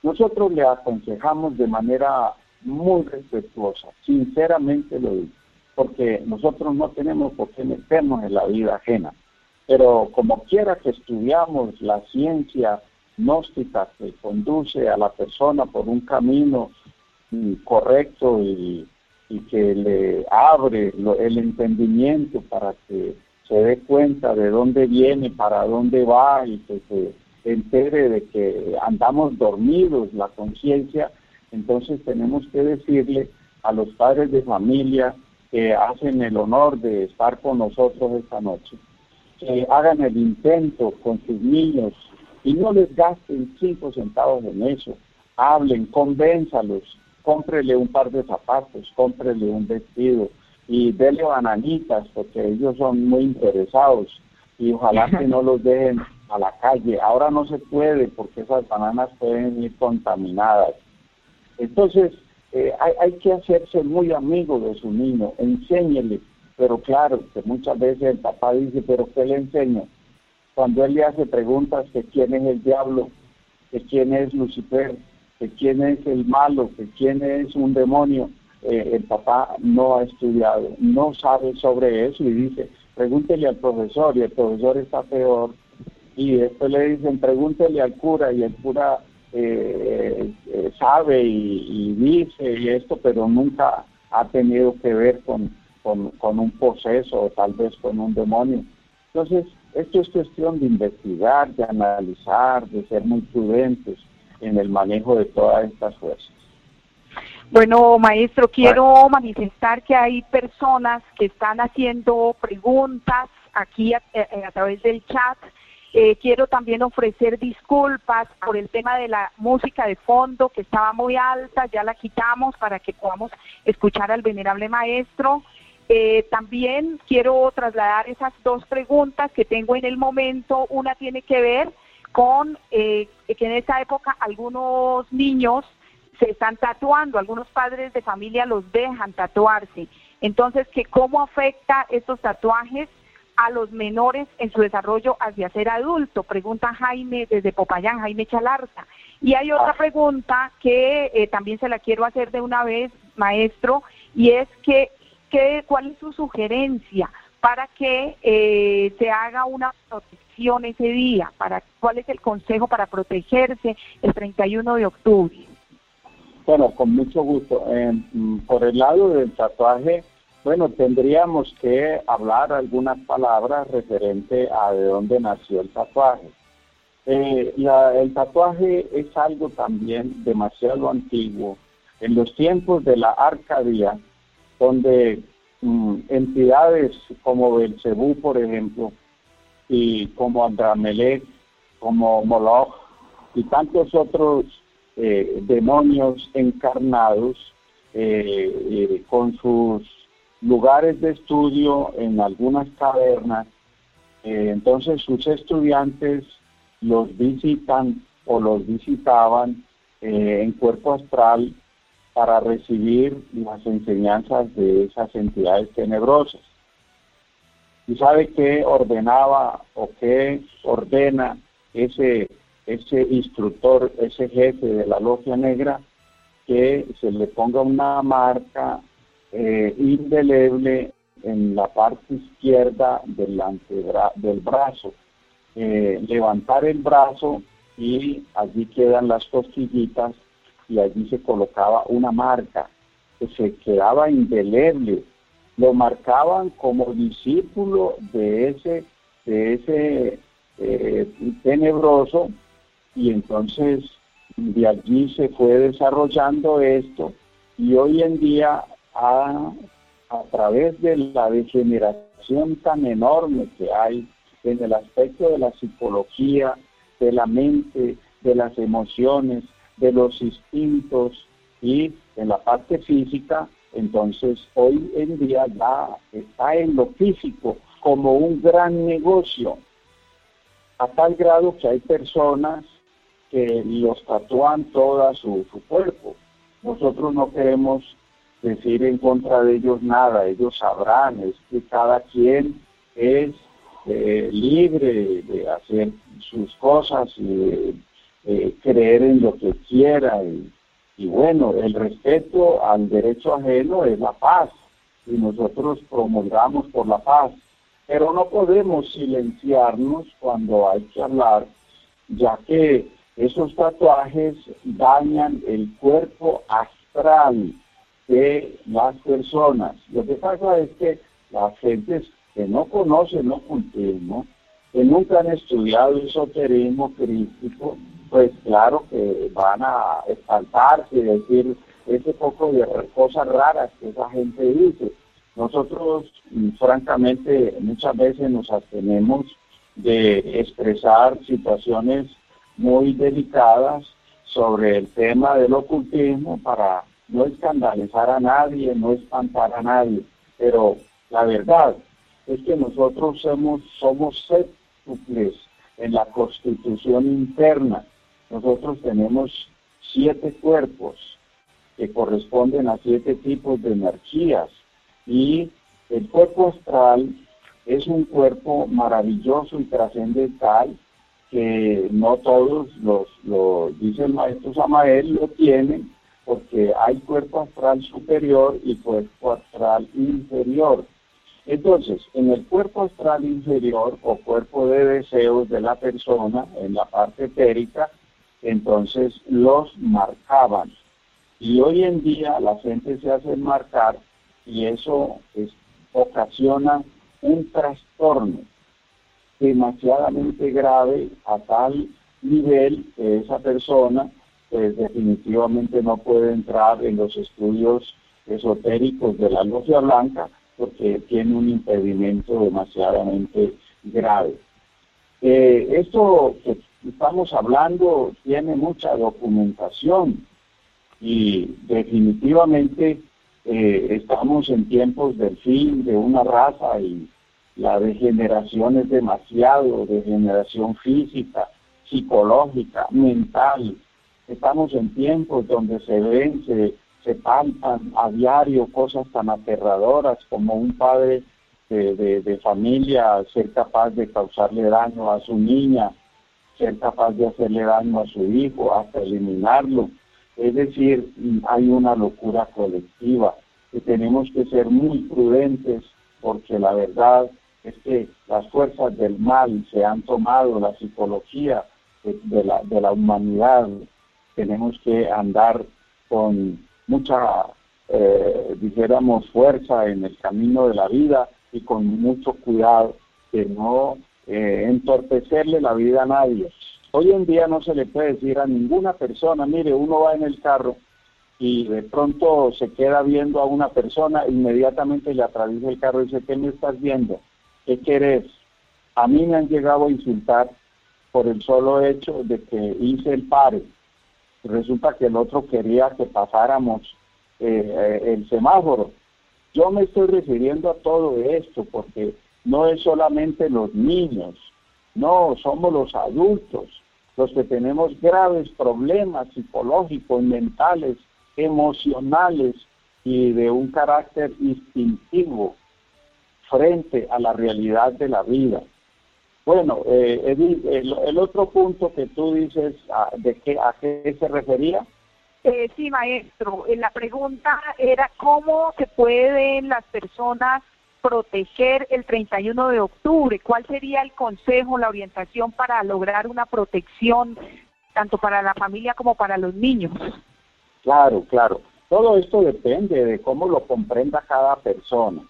Nosotros le aconsejamos de manera muy respetuosa, sinceramente lo digo, porque nosotros no tenemos por qué meternos en la vida ajena. Pero como quiera que estudiamos la ciencia gnóstica que conduce a la persona por un camino mm, correcto y, que le abre el entendimiento para que se dé cuenta de dónde viene, para dónde va y que se entere de que andamos dormidos, la conciencia, entonces tenemos que decirle a los padres de familia que hacen el honor de estar con nosotros esta noche, que hagan el intento con sus niños y no les gasten cinco centavos en eso. Hablen, convénzalos, cómprele un par de zapatos, cómprele un vestido y dele bananitas porque ellos son muy interesados y ojalá que no los dejen [LAUGHS] a la calle. Ahora no se puede porque esas bananas pueden ir contaminadas. Entonces, eh, hay, hay, que hacerse muy amigo de su niño, enséñele, pero claro, que muchas veces el papá dice, pero ¿qué le enseño? cuando él le hace preguntas de quién es el diablo, de quién es Lucifer, de quién es el malo, de quién es un demonio, eh, el papá no ha estudiado, no sabe sobre eso y dice, pregúntele al profesor y el profesor está peor. Y después le dicen, pregúntele al cura y el cura eh, eh, sabe y, dice y esto, pero nunca ha tenido que ver con, con, con un proceso o tal vez con un demonio. Entonces, esto es cuestión de investigar, de analizar, de ser muy prudentes en el manejo de todas estas fuerzas. Bueno, maestro, quiero manifestar que hay personas que están haciendo preguntas aquí a, eh, través del chat. Eh, quiero también ofrecer disculpas por el tema de la música de fondo que estaba muy alta, ya la quitamos para que podamos escuchar al venerable maestro. Eh, también quiero trasladar esas dos preguntas que tengo en el momento. Una tiene que ver con eh, que en esta época algunos niños se están tatuando, algunos padres de familia los dejan tatuarse. Entonces, que ¿cómo afecta estos tatuajes a los menores en su desarrollo hacia ser adulto? Pregunta Jaime desde Popayán, Jaime Chalarza. Y hay otra pregunta que eh, también se la quiero hacer de una vez, maestro, y es que ¿Cuál es su sugerencia para que eh, se haga una protección ese día? Para, ¿Cuál es el consejo para protegerse el 31 de octubre? Bueno, con mucho gusto. Mm, por el lado del tatuaje, bueno, tendríamos que hablar algunas palabras referente a de dónde nació el tatuaje. Eh, el tatuaje es algo también demasiado antiguo. En los tiempos de la Arcadia, donde mm, entidades como Belcebú, por ejemplo, y como Andramelech, como Moloch y tantos otros eh, demonios encarnados eh, eh, con sus lugares de estudio en algunas cavernas, entonces sus estudiantes los visitan o los visitaban en cuerpo astral para recibir las enseñanzas de esas entidades tenebrosas. ¿Y sabe qué ordenaba o qué ordena ese, ese instructor, ese jefe de la logia negra? que se le ponga una marca eh, indeleble en la parte izquierda del, del brazo. Eh, levantar el brazo y allí quedan las costillitas y allí se colocaba una marca que se quedaba indeleble. Lo marcaban como discípulo de ese, de ese eh, tenebroso y entonces de allí se fue desarrollando esto y hoy en día a, a través de la degeneración tan enorme que hay en el aspecto de la psicología, de la mente, de las emociones, de los instintos y en la parte física, entonces hoy en día ya está en lo físico como un gran negocio, a tal grado que hay personas que los tatúan toda su, cuerpo. Nosotros no queremos decir en contra de ellos nada, ellos sabrán, es que cada quien es eh, libre de hacer sus cosas y creer en lo que quiera. Y, y bueno, el respeto al derecho ajeno es la paz y nosotros promulgamos por la paz. Pero no podemos silenciarnos cuando hay que hablar, ya que esos tatuajes dañan el cuerpo astral de las personas. Lo que pasa es que las gentes que no conocen ocultismo, que nunca han estudiado esoterismo crítico, pues claro que van a espantarse y decir ese poco de cosas raras que esa gente dice. Nosotros, mm, francamente, muchas veces nos abstenemos de expresar situaciones muy delicadas sobre el tema del ocultismo para no escandalizar a nadie, no espantar a nadie. Pero la verdad es que nosotros somos, somos séptuples en la constitución interna. Nosotros tenemos siete cuerpos que corresponden a siete tipos de energías y el cuerpo astral es un cuerpo maravilloso y trascendental que no todos los, lo dice el maestro Samael, lo tienen, porque hay cuerpo astral superior y cuerpo astral inferior. Entonces, en el cuerpo astral inferior o cuerpo de deseos de la persona, en la parte etérica, entonces los marcaban. Y hoy en día la gente se hace marcar y eso ocasiona un trastorno demasiadamente grave a tal nivel que esa persona pues definitivamente no puede entrar en los estudios esotéricos de la logia blanca porque tiene un impedimento demasiadamente grave. Eh, esto que estamos hablando tiene mucha documentación y definitivamente eh, estamos en tiempos del fin de una raza y la degeneración es demasiado, degeneración física, psicológica, mental. Estamos en tiempos donde se ven, se, se palpan a diario cosas tan aterradoras como un padre de, familia ser capaz de causarle daño a su niña, ser capaz de hacerle daño a su hijo, hasta eliminarlo. Es decir, hay una locura colectiva y tenemos que ser muy prudentes porque la verdad es que las fuerzas del mal se han tomado la psicología de, la, de la humanidad. Tenemos que andar con mucha, eh, dijéramos, fuerza en el camino de la vida y con mucho cuidado de no eh, entorpecerle la vida a nadie. Hoy en día no se le puede decir a ninguna persona, mire, uno va en el carro y de pronto se queda viendo a una persona, inmediatamente le atraviesa el carro y dice, ¿qué me estás viendo? ¿qué querés? A mí me han llegado a insultar por el solo hecho de que hice el pare. Resulta que el otro quería que pasáramos eh, eh, el semáforo. Yo me estoy refiriendo a todo esto porque no es solamente los niños, no, somos los adultos los que tenemos graves problemas psicológicos, mentales, emocionales y de un carácter instintivo frente a la realidad de la vida. Bueno, eh, el, otro punto que tú dices, ah, ¿de qué, ¿a qué se refería? Eh, sí, maestro. Eh, la pregunta era cómo se pueden las personas proteger el 31 de octubre. ¿Cuál sería el consejo, la orientación para lograr una protección tanto para la familia como para los niños? Claro, claro. Todo esto depende de cómo lo comprenda cada persona.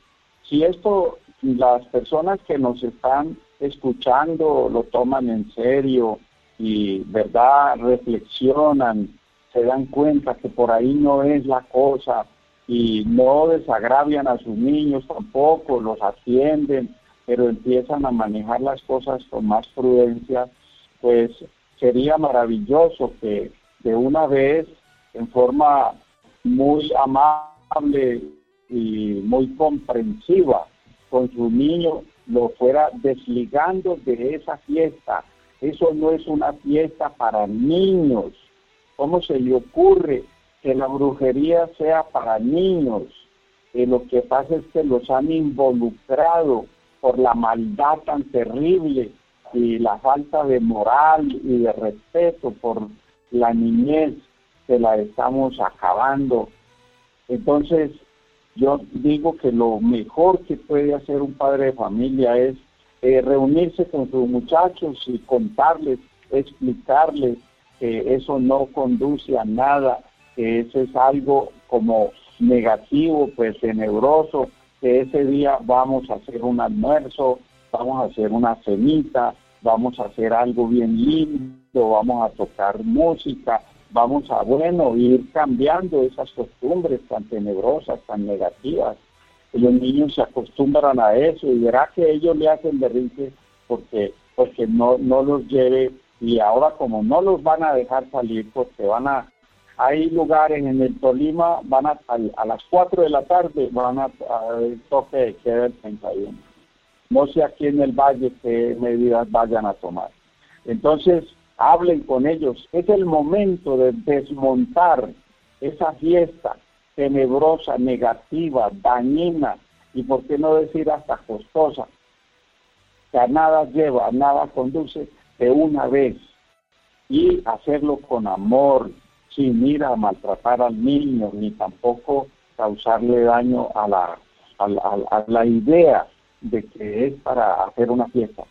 Si esto, las personas que nos están escuchando lo toman en serio y, ¿verdad?, reflexionan, se dan cuenta que por ahí no es la cosa y no desagravian a sus niños tampoco, los atienden, pero empiezan a manejar las cosas con más prudencia, pues sería maravilloso que de una vez, en forma muy amable y muy comprensiva con su niño, lo fuera desligando de esa fiesta. Eso no es una fiesta para niños. ¿Cómo se le ocurre que la brujería sea para niños? Eh, lo que pasa es que los han involucrado por la maldad tan terrible y la falta de moral y de respeto por la niñez que la estamos acabando. Entonces, yo digo que lo mejor que puede hacer un padre de familia es eh, reunirse con sus muchachos y contarles, explicarles que eso no conduce a nada, que eso es algo como negativo, pues tenebroso, que ese día vamos a hacer un almuerzo, vamos a hacer una cenita, vamos a hacer algo bien lindo, vamos a tocar música, vamos a, bueno, ir cambiando esas costumbres tan tenebrosas, tan negativas. los niños se acostumbran a eso y verá que ellos le hacen berrinche porque, porque no, no los lleve y ahora como no los van a dejar salir porque van a, hay lugares en el Tolima, van a, a, las 4 de la tarde van a, a toque de queda el 31 no sé aquí en el valle qué medidas vayan a tomar. Entonces, hablen con ellos. Es el momento de desmontar esa fiesta tenebrosa, negativa, dañina y, por qué no decir, hasta costosa, que a nada lleva, a nada conduce de una vez y hacerlo con amor, sin ir a maltratar al niño, ni tampoco causarle daño a la, a la idea de que es para hacer una fiesta.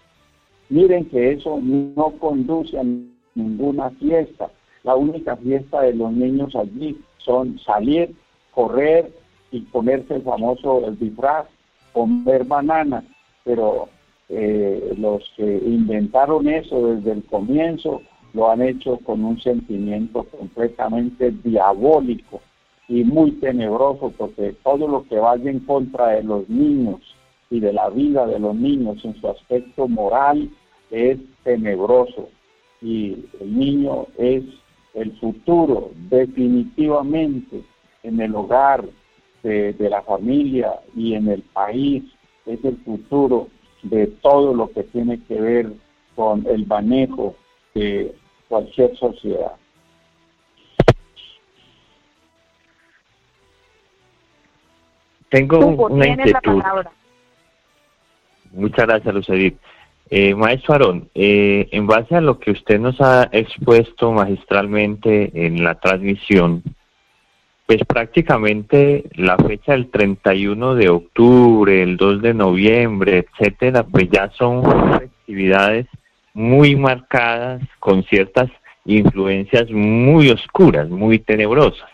Miren que eso no conduce a ninguna fiesta. La única fiesta de los niños allí son salir, correr y ponerse el famoso el disfraz, comer bananas. Pero eh, los que inventaron eso desde el comienzo lo han hecho con un sentimiento completamente diabólico y muy tenebroso porque todo lo que vaya en contra de los niños y de la vida de los niños en su aspecto moral es tenebroso y el niño es el futuro definitivamente en el hogar de, de, la familia y en el país, es el futuro de todo lo que tiene que ver con el manejo de cualquier sociedad. Tengo una inquietud. Muchas gracias, Lucedit. Eh, maestro Aarón, eh, en base a lo que usted nos ha expuesto magistralmente en la transmisión, pues prácticamente la fecha del 31 de octubre, el 2 de noviembre, etcétera, pues ya son festividades muy marcadas con ciertas influencias muy oscuras, muy tenebrosas.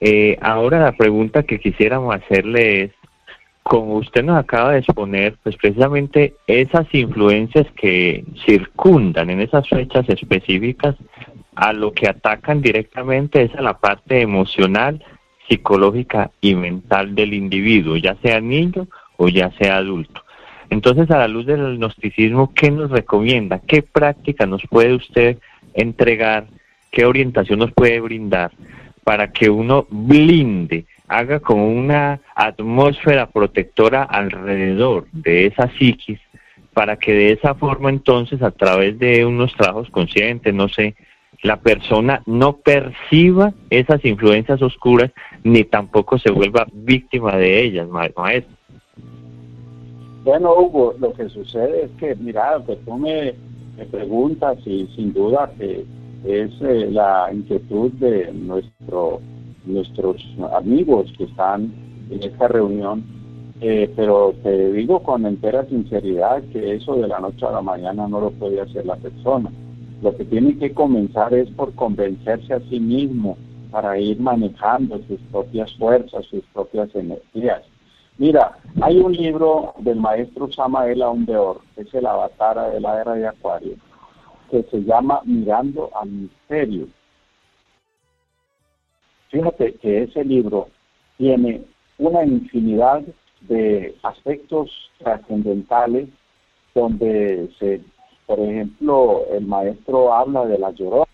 Eh, ahora la pregunta que quisiéramos hacerle es, como usted nos acaba de exponer, pues precisamente esas influencias que circundan en esas fechas específicas, a lo que atacan directamente es a la parte emocional, psicológica y mental del individuo, ya sea niño o ya sea adulto. Entonces, a la luz del gnosticismo, ¿qué nos recomienda? ¿Qué práctica nos puede usted entregar? ¿Qué orientación nos puede brindar para que uno blinde haga como una atmósfera protectora alrededor de esa psiquis para que de esa forma entonces a través de unos trabajos conscientes, no sé, la persona no perciba esas influencias oscuras ni tampoco se vuelva víctima de ellas, maestro. Bueno, Hugo, lo que sucede es que, mira, que tú me, preguntas y sin duda que es eh, la inquietud de nuestro, nuestros amigos que están en esta reunión, eh, pero te digo con entera sinceridad que eso de la noche a la mañana no lo puede hacer la persona. Lo que tiene que comenzar es por convencerse a sí mismo para ir manejando sus propias fuerzas, sus propias energías. Mira, hay un libro del maestro Samael Aundeor, que es el avatar de la era de Acuario, que se llama Mirando al Misterio. Fíjate que ese libro tiene una infinidad de aspectos trascendentales donde se, por ejemplo, el maestro habla de la llorona.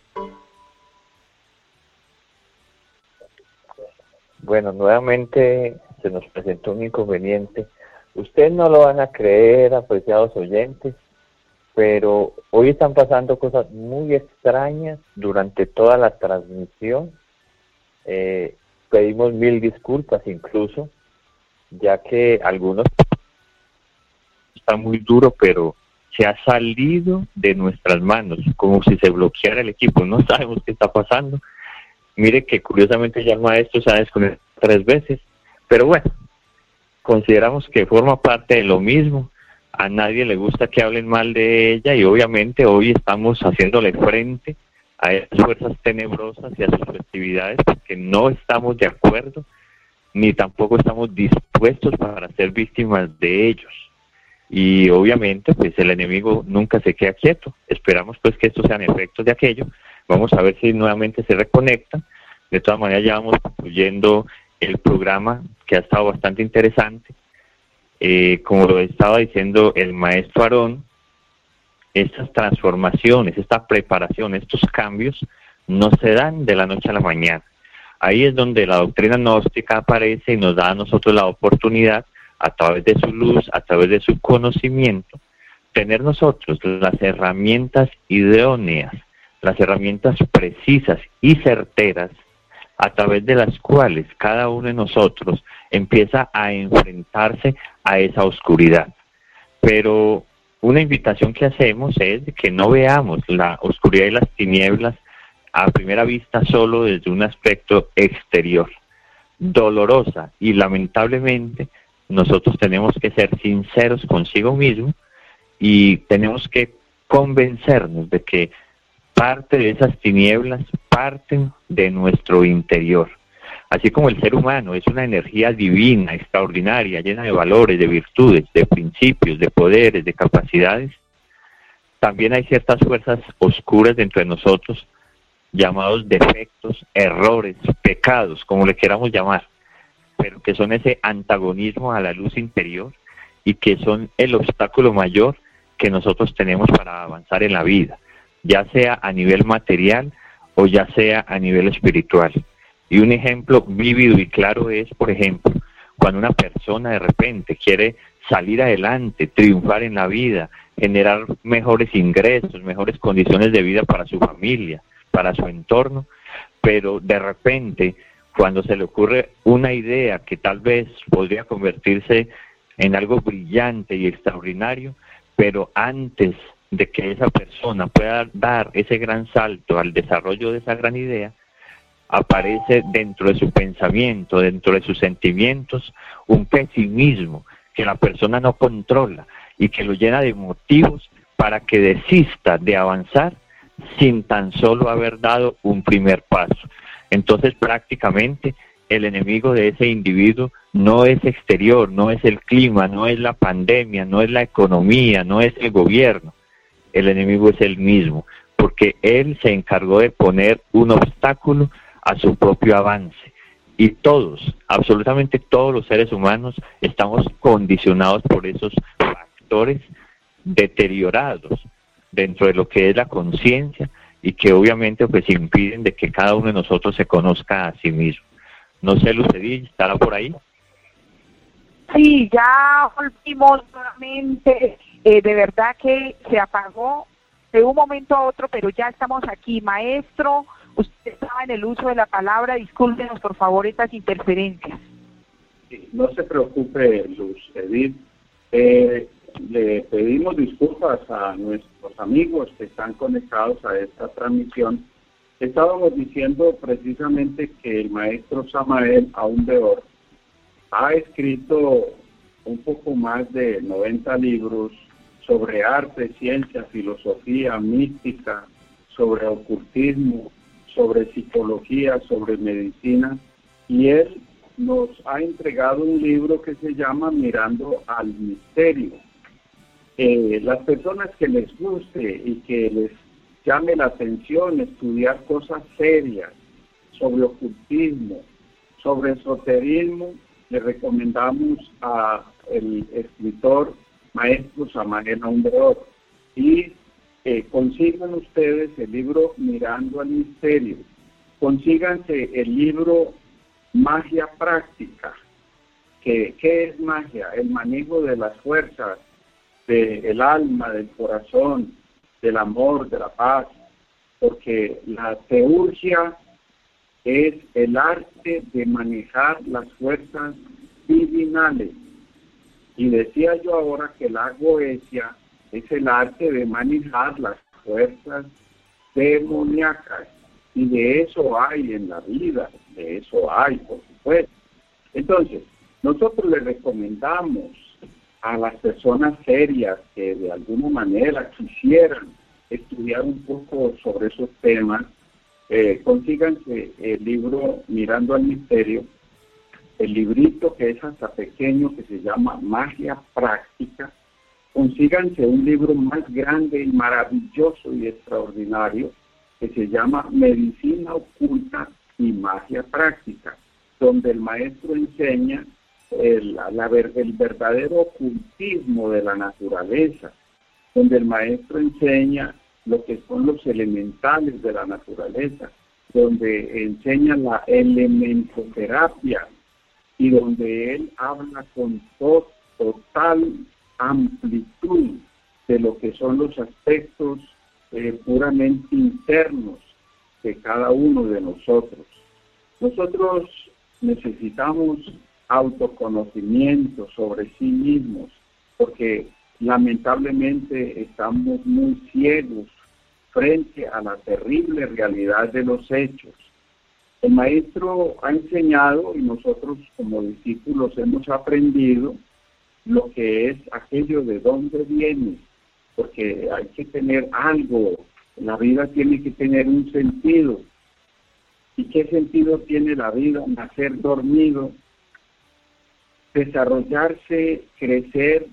Bueno, nuevamente se nos presentó un inconveniente. Ustedes no lo van a creer, apreciados oyentes, pero hoy están pasando cosas muy extrañas durante toda la transmisión. Eh, pedimos mil disculpas incluso, ya que algunos está muy duro, pero se ha salido de nuestras manos, como si se bloqueara el equipo. No [LAUGHS] sabemos qué está pasando. Mire que curiosamente ya el maestro se ha desconectado tres veces, pero bueno, consideramos que forma parte de lo mismo a nadie le gusta que hablen mal de ella y obviamente hoy estamos haciéndole frente a fuerzas tenebrosas y a sus festividades porque no estamos de acuerdo ni tampoco estamos dispuestos para ser víctimas de ellos. Y obviamente pues el enemigo nunca se queda quieto. Esperamos pues que estos sean efectos de aquello. Vamos a ver si nuevamente se reconectan. De todas maneras ya vamos concluyendo el programa que ha estado bastante interesante eh, como lo estaba diciendo el maestro Aarón, estas transformaciones, esta preparación, estos cambios no se dan de la noche a la mañana. Ahí es donde la doctrina gnóstica aparece y nos da a nosotros la oportunidad, a través de su luz, a través de su conocimiento, tener nosotros las herramientas idóneas, las herramientas precisas y certeras, a través de las cuales cada uno de nosotros empieza a enfrentarse a esa oscuridad. Pero una invitación que hacemos es que no veamos la oscuridad y las tinieblas a primera vista solo desde un aspecto exterior. Dolorosa y lamentablemente nosotros tenemos que ser sinceros consigo mismo y tenemos que convencernos de que parte de esas tinieblas parten de nuestro interior Así como el ser humano es una energía divina, extraordinaria, llena de valores, de virtudes, de principios, de poderes, de capacidades, también hay ciertas fuerzas oscuras dentro de nosotros, llamados defectos, errores, pecados, como le queramos llamar, pero que son ese antagonismo a la luz interior y que son el obstáculo mayor que nosotros tenemos para avanzar en la vida, ya sea a nivel material o ya sea a nivel espiritual. Y un ejemplo vívido y claro es, por ejemplo, cuando una persona de repente quiere salir adelante, triunfar en la vida, generar mejores ingresos, mejores condiciones de vida para su familia, para su entorno, pero de repente cuando se le ocurre una idea que tal vez podría convertirse en algo brillante y extraordinario, pero antes de que esa persona pueda dar ese gran salto al desarrollo de esa gran idea, aparece dentro de su pensamiento, dentro de sus sentimientos, un pesimismo que la persona no controla y que lo llena de motivos para que desista de avanzar sin tan solo haber dado un primer paso. Entonces prácticamente el enemigo de ese individuo no es exterior, no es el clima, no es la pandemia, no es la economía, no es el gobierno. El enemigo es el mismo, porque él se encargó de poner un obstáculo a su propio avance. Y todos, absolutamente todos los seres humanos estamos condicionados por esos factores deteriorados dentro de lo que es la conciencia y que obviamente pues impiden de que cada uno de nosotros se conozca a sí mismo. No sé, Lucedilla, ¿estará por ahí? Sí, ya volvimos nuevamente. Eh, de verdad que se apagó de un momento a otro, pero ya estamos aquí. Maestro, Usted estaba en el uso de la palabra, discúlpenos por favor estas interferencias. no se preocupe, Luz Edith. Eh, le pedimos disculpas a nuestros amigos que están conectados a esta transmisión Estábamos diciendo precisamente que el maestro Samael Aundeor ha escrito un poco más de 90 libros sobre arte, ciencia, filosofía, mística, sobre ocultismo, sobre psicología, sobre medicina, y él nos ha entregado un libro que se llama Mirando al Misterio. Eh, las personas que les guste y que les llame la atención estudiar cosas serias sobre ocultismo, sobre esoterismo, le recomendamos a el escritor maestro Samael Aundeor y eh, consigan ustedes el libro Mirando al Misterio, consíganse el libro Magia Práctica, que ¿qué es magia? El manejo de las fuerzas del alma, del corazón, del amor, de la paz, porque la teurgia es el arte de manejar las fuerzas divinales. Y decía yo ahora que la goesia es el arte de manejar las fuerzas demoníacas. Y de eso hay en la vida, de eso hay, por supuesto. Entonces, nosotros le recomendamos a las personas serias que de alguna manera quisieran estudiar un poco sobre esos temas, eh, consíganse el libro Mirando al Misterio, el librito que es hasta pequeño que se llama Magia Práctica, consíganse un libro más grande y maravilloso y extraordinario que se llama Medicina Oculta y Magia Práctica, donde el maestro enseña el, el verdadero ocultismo de la naturaleza, donde el maestro enseña lo que son los elementales de la naturaleza, donde enseña la elementoterapia y donde él habla con total amplitud de lo que son los aspectos eh, puramente internos de cada uno de nosotros. Nosotros necesitamos autoconocimiento sobre sí mismos, porque lamentablemente estamos muy ciegos frente a la terrible realidad de los hechos. El maestro ha enseñado y nosotros como discípulos hemos aprendido lo que es aquello de dónde viene, porque hay que tener algo, la vida tiene que tener un sentido. ¿Y qué sentido tiene la vida? Nacer dormido, desarrollarse, crecer,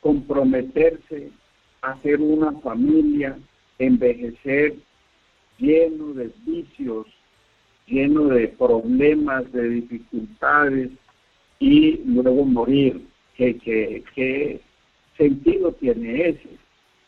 comprometerse, hacer una familia, envejecer lleno de vicios, lleno de problemas, de dificultades y luego morir. ¿Qué, qué, sentido tiene ese?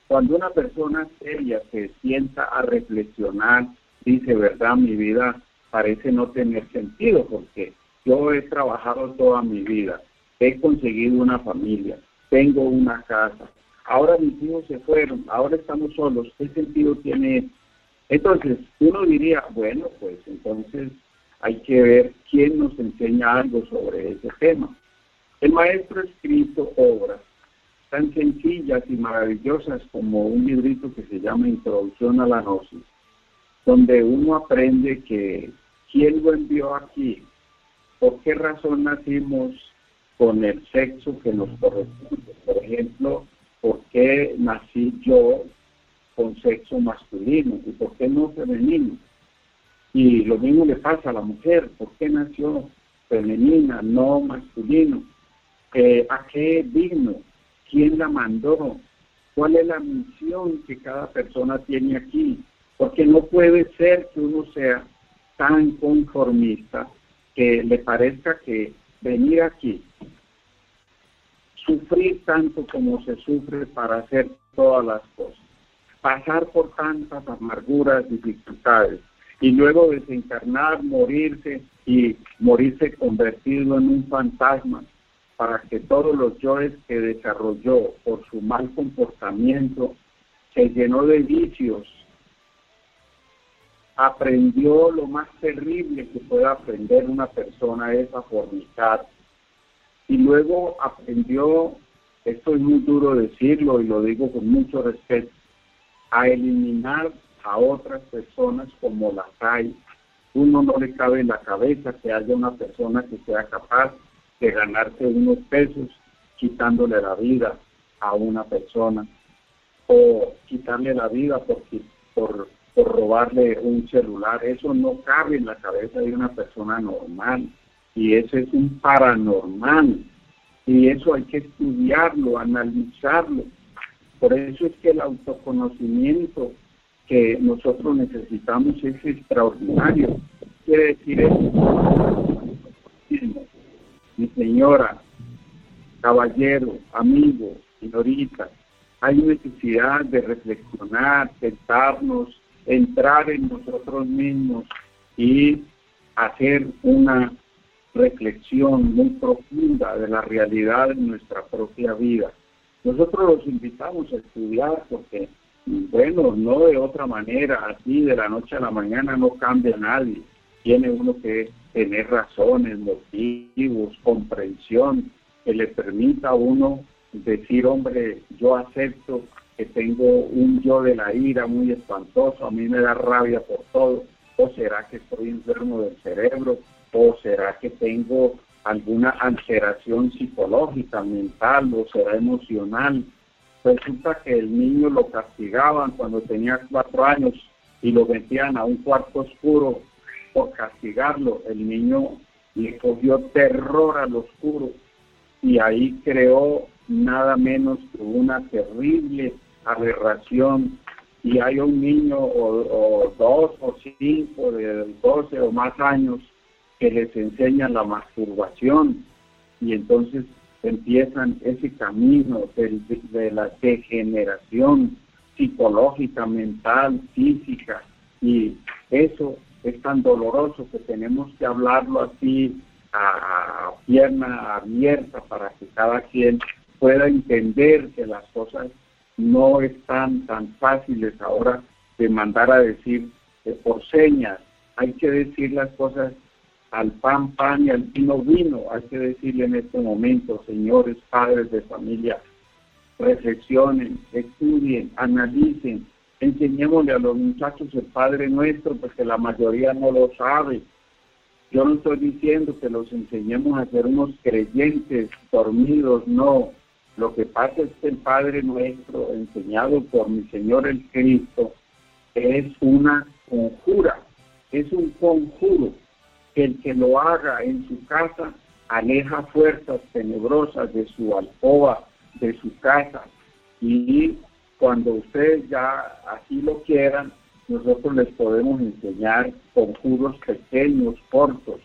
Cuando una persona seria se sienta a reflexionar, dice, verdad, mi vida parece no tener sentido porque yo he trabajado toda mi vida, he conseguido una familia, tengo una casa, ahora mis hijos se fueron, ahora estamos solos, ¿qué sentido tiene Entonces, uno diría, bueno, pues entonces hay que ver quién nos enseña algo sobre ese tema. El maestro ha escrito obras tan sencillas y maravillosas como un librito que se llama Introducción a la Gnosis, donde uno aprende que quién lo envió aquí, por qué razón nacimos con el sexo que nos corresponde. Por ejemplo, ¿por qué nací yo con sexo masculino y por qué no femenino? Y lo mismo le pasa a la mujer, ¿por qué nació femenina, no masculino? Eh, ¿A qué digno? ¿Quién la mandó? ¿Cuál es la misión que cada persona tiene aquí? Porque no puede ser que uno sea tan conformista que le parezca que venir aquí, sufrir tanto como se sufre para hacer todas las cosas, pasar por tantas amarguras, dificultades, y luego desencarnar, morirse y morirse convertido en un fantasma para que todos los yoes que desarrolló por su mal comportamiento se llenó de vicios, aprendió lo más terrible que puede aprender una persona es a fornicar. Y luego aprendió, esto es muy duro decirlo y lo digo con mucho respeto, a eliminar a otras personas como las hay. Uno no le cabe en la cabeza que haya una persona que sea capaz de ganarse unos pesos quitándole la vida a una persona o quitarle la vida porque, por, por robarle un celular. Eso no cabe en la cabeza de una persona normal y ese es un paranormal y eso hay que estudiarlo, analizarlo. Por eso es que el autoconocimiento que nosotros necesitamos es extraordinario. Quiere decir eso. Mi señora, caballero, amigo, señorita, hay necesidad de reflexionar, sentarnos, entrar en nosotros mismos y hacer una reflexión muy profunda de la realidad de nuestra propia vida. Nosotros los invitamos a estudiar porque, bueno, no de otra manera, así de la noche a la mañana no cambia nadie. Tiene uno que tener razones, motivos, comprensión, que le permita a uno decir, hombre, yo acepto que tengo un yo de la ira muy espantoso, a mí me da rabia por todo, o será que estoy enfermo del cerebro, o será que tengo alguna alteración psicológica, mental, o será emocional. Resulta que el niño lo castigaban cuando tenía cuatro años y lo metían a un cuarto oscuro por castigarlo. El niño le cogió terror al oscuro y ahí creó nada menos que una terrible aberración y hay un niño o, o dos o cinco de doce o más años que les enseñan la masturbación y entonces empiezan ese camino de, la degeneración psicológica, mental, física y eso es tan doloroso que tenemos que hablarlo así a, pierna abierta para que cada quien pueda entender que las cosas no están tan fáciles ahora de mandar a decir por señas. Hay que decir las cosas al pan, pan y al vino, vino. Hay que decirle en este momento, señores padres de familia, reflexionen, estudien, analicen, enseñémosle a los muchachos el Padre Nuestro, porque la mayoría no lo sabe. Yo no estoy diciendo que los enseñemos a ser unos creyentes dormidos, no. Lo que pasa es que el Padre Nuestro, enseñado por mi Señor el Cristo, es una conjura, es un conjuro el que lo haga en su casa aleja fuerzas tenebrosas de su alcoba, de su casa. Y cuando ustedes ya así lo quieran, nosotros les podemos enseñar conjuros pequeños, cortos.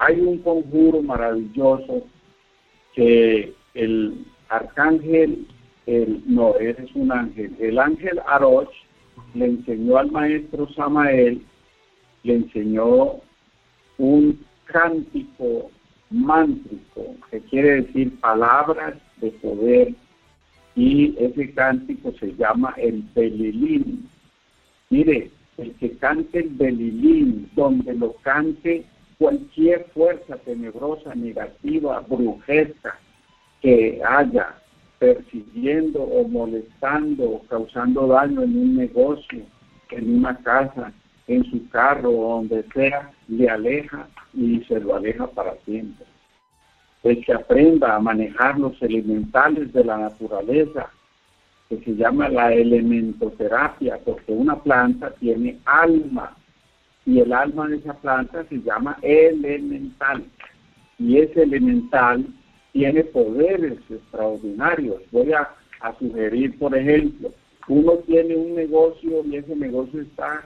Hay un conjuro maravilloso que el arcángel, el, no, eres un ángel, el ángel Aroch le enseñó al maestro Samael, le enseñó un cántico mántrico, que quiere decir palabras de poder, y ese cántico se llama el Belilín. Mire, el que cante el Belilín, donde lo cante cualquier fuerza tenebrosa, negativa, brujesca que haya persiguiendo o molestando o causando daño en un negocio, en una casa, en su carro o donde sea, le aleja y se lo aleja para siempre. El que aprenda a manejar los elementales de la naturaleza, que se llama la elementoterapia, porque una planta tiene alma y el alma de esa planta se llama elemental y ese elemental tiene poderes extraordinarios. Voy a, a sugerir, por ejemplo, uno tiene un negocio y ese negocio está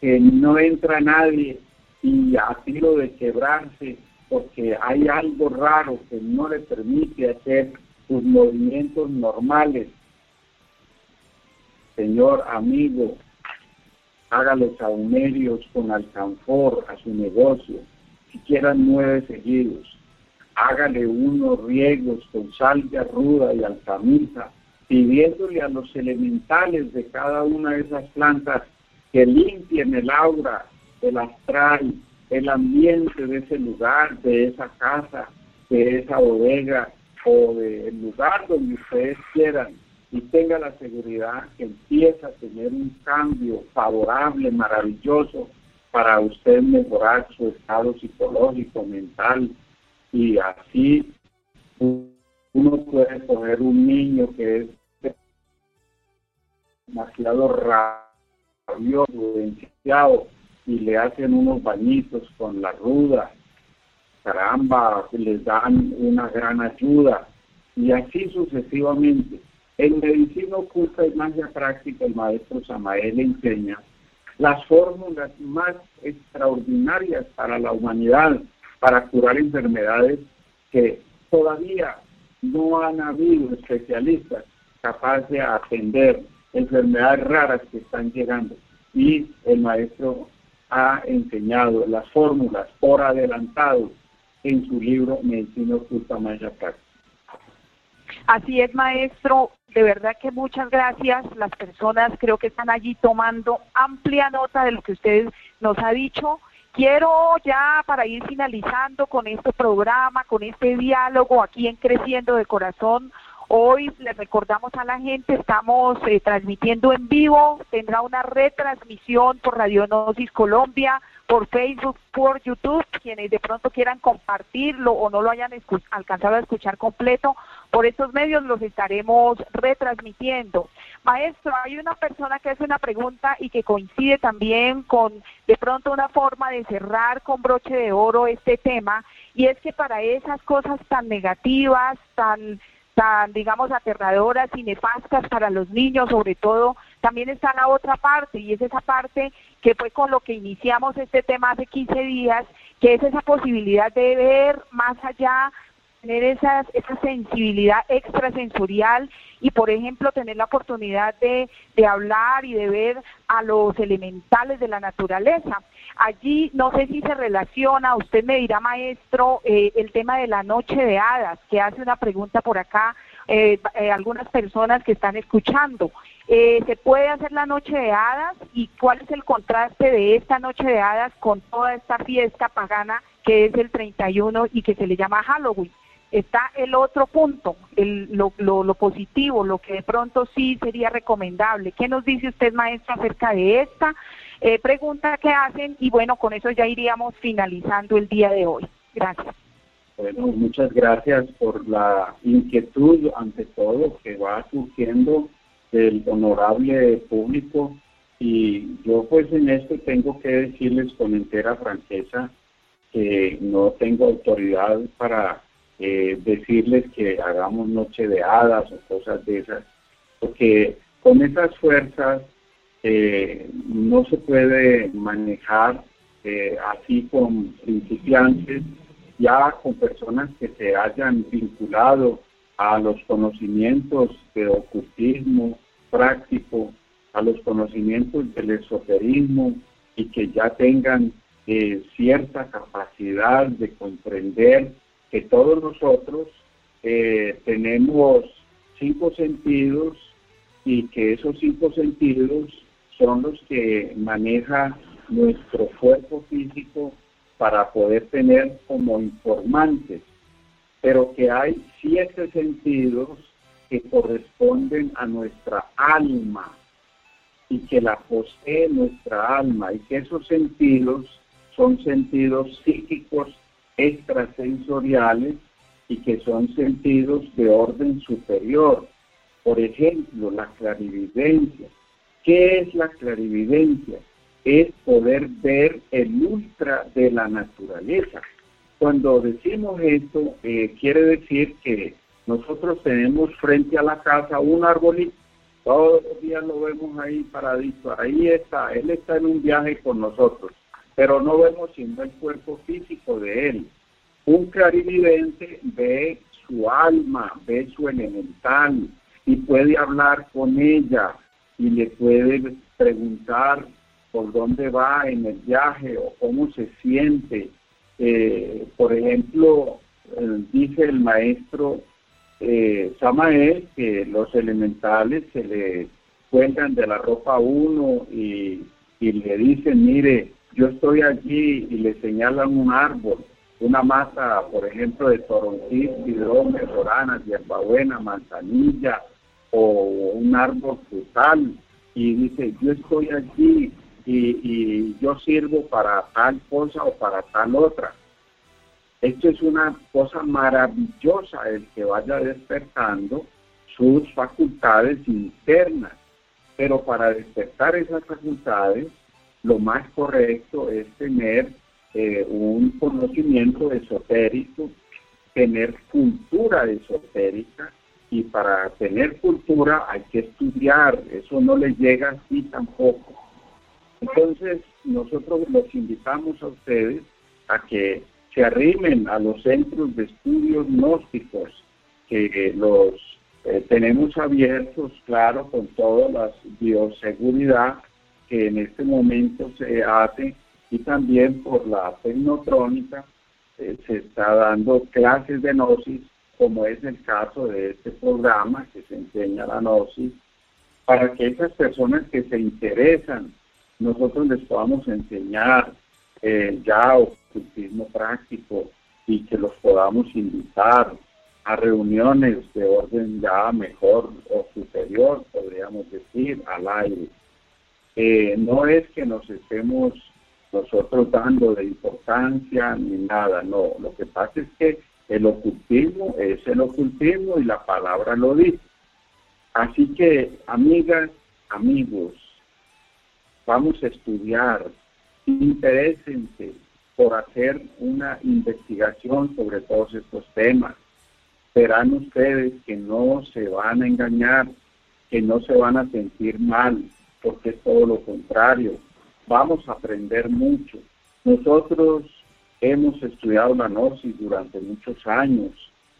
que no entra nadie y a tiro de quebrarse porque hay algo raro que no le permite hacer sus movimientos normales. Señor amigo, haga los saumerios con alcanfor a su negocio, siquiera nueve seguidos. Hágale unos riegos con salvia ruda y alcamisa, pidiéndole a los elementales de cada una de esas plantas que limpien el aura, el astral, el ambiente de ese lugar, de esa casa, de esa bodega o del lugar donde ustedes quieran y tenga la seguridad que empieza a tener un cambio favorable, maravilloso, para usted mejorar su estado psicológico, mental, y así uno puede coger un niño que es demasiado rabioso, y le hacen unos bañitos con la ruda, caramba, les dan una gran ayuda, y así sucesivamente. En medicina oculta y magia práctica, el maestro Samael enseña las fórmulas más extraordinarias para la humanidad, para curar enfermedades que todavía no han habido especialistas capaces de atender enfermedades raras que están llegando. Y el maestro ha enseñado las fórmulas por adelantado en su libro Medicina Oculta Maya Práctica. Así es, maestro. De verdad que muchas gracias. Las personas creo que están allí tomando amplia nota de lo que usted nos ha dicho. Quiero ya para ir finalizando con este programa, con este diálogo aquí en Creciendo de Corazón, Hoy le recordamos a la gente, estamos eh, transmitiendo en vivo, tendrá una retransmisión por Radionosis Colombia, por Facebook, por YouTube, quienes de pronto quieran compartirlo o no lo hayan alcanzado a escuchar completo, por estos medios los estaremos retransmitiendo. Maestro, hay una persona que hace una pregunta y que coincide también con de pronto una forma de cerrar con broche de oro este tema, y es que para esas cosas tan negativas, tan tan, digamos, aterradoras y nefastas para los niños, sobre todo, también está la otra parte, y es esa parte que fue con lo que iniciamos este tema hace 15 días, que es esa posibilidad de ver más allá tener esa sensibilidad extrasensorial y, por ejemplo, tener la oportunidad de, de hablar y de ver a los elementales de la naturaleza. Allí no sé si se relaciona, usted me dirá, maestro, eh, el tema de la noche de hadas, que hace una pregunta por acá, eh, eh, algunas personas que están escuchando. ¿Se puede hacer la noche de hadas y cuál es el contraste de esta noche de hadas con toda esta fiesta pagana que es el 31 y que se le llama Halloween? Está el otro punto, el, lo, lo, positivo, lo que de pronto sí sería recomendable. ¿Qué nos dice usted, maestro, acerca de esta eh, pregunta que hacen? Y bueno, con eso ya iríamos finalizando el día de hoy. Gracias. Bueno, muchas gracias por la inquietud, ante todo, que va surgiendo del honorable público. Y yo pues en esto tengo que decirles con entera franqueza que no tengo autoridad para eh, decirles que hagamos noche de hadas o cosas de esas, porque con esas fuerzas eh, no se puede manejar eh, así con principiantes, ya con personas que se hayan vinculado a los conocimientos de ocultismo práctico, a los conocimientos del esoterismo y que ya tengan cierta capacidad de comprender que todos nosotros eh, tenemos cinco sentidos y que esos cinco sentidos son los que maneja nuestro cuerpo físico para poder tener como informantes, pero que hay siete sentidos que corresponden a nuestra alma y que la posee nuestra alma y que esos sentidos son sentidos psíquicos extrasensoriales y que son sentidos de orden superior. Por ejemplo, la clarividencia. ¿Qué es la clarividencia? Es poder ver el ultra de la naturaleza. Cuando decimos esto, eh, quiere decir que nosotros tenemos frente a la casa un arbolito, todos los días lo vemos ahí paradito, ahí está, él está en un viaje con nosotros pero no vemos sino el cuerpo físico de él. Un clarividente ve su alma, ve su elemental y puede hablar con ella y le puede preguntar por dónde va en el viaje o cómo se siente. Eh, por ejemplo, eh, dice el maestro eh, Samael que los elementales se le cuelgan de la ropa uno y le dicen, mire, yo estoy allí y le señalan un árbol, una masa, por ejemplo, de toronjil, hidrómedo, orana, hierbabuena, manzanilla o un árbol frutal y dice, yo estoy allí y, yo sirvo para tal cosa o para tal otra. Esto es una cosa maravillosa el que vaya despertando sus facultades internas. Pero para despertar esas facultades, lo más correcto es tener eh, un conocimiento esotérico, tener cultura esotérica, y para tener cultura hay que estudiar, eso no les llega así tampoco. Entonces, nosotros los invitamos a ustedes a que se arrimen a los centros de estudios gnósticos, que los eh, tenemos abiertos, claro, con toda la bioseguridad que en este momento se hace y también por la tecnotrónica eh, se está dando clases de gnosis, como es el caso de este programa que se enseña la gnosis, para que esas personas que se interesan nosotros les podamos enseñar eh, ya ocultismo práctico y que los podamos invitar a reuniones de orden ya mejor o superior, podríamos decir, al aire. Eh, no es que nos estemos nosotros dando de importancia ni nada, no. Lo que pasa es que el ocultismo es el ocultismo y la palabra lo dice. Así que, amigas, amigos, vamos a estudiar, interésense por hacer una investigación sobre todos estos temas. Verán ustedes que no se van a engañar, que no se van a sentir mal, porque es todo lo contrario. Vamos a aprender mucho. Nosotros hemos estudiado la gnosis durante muchos años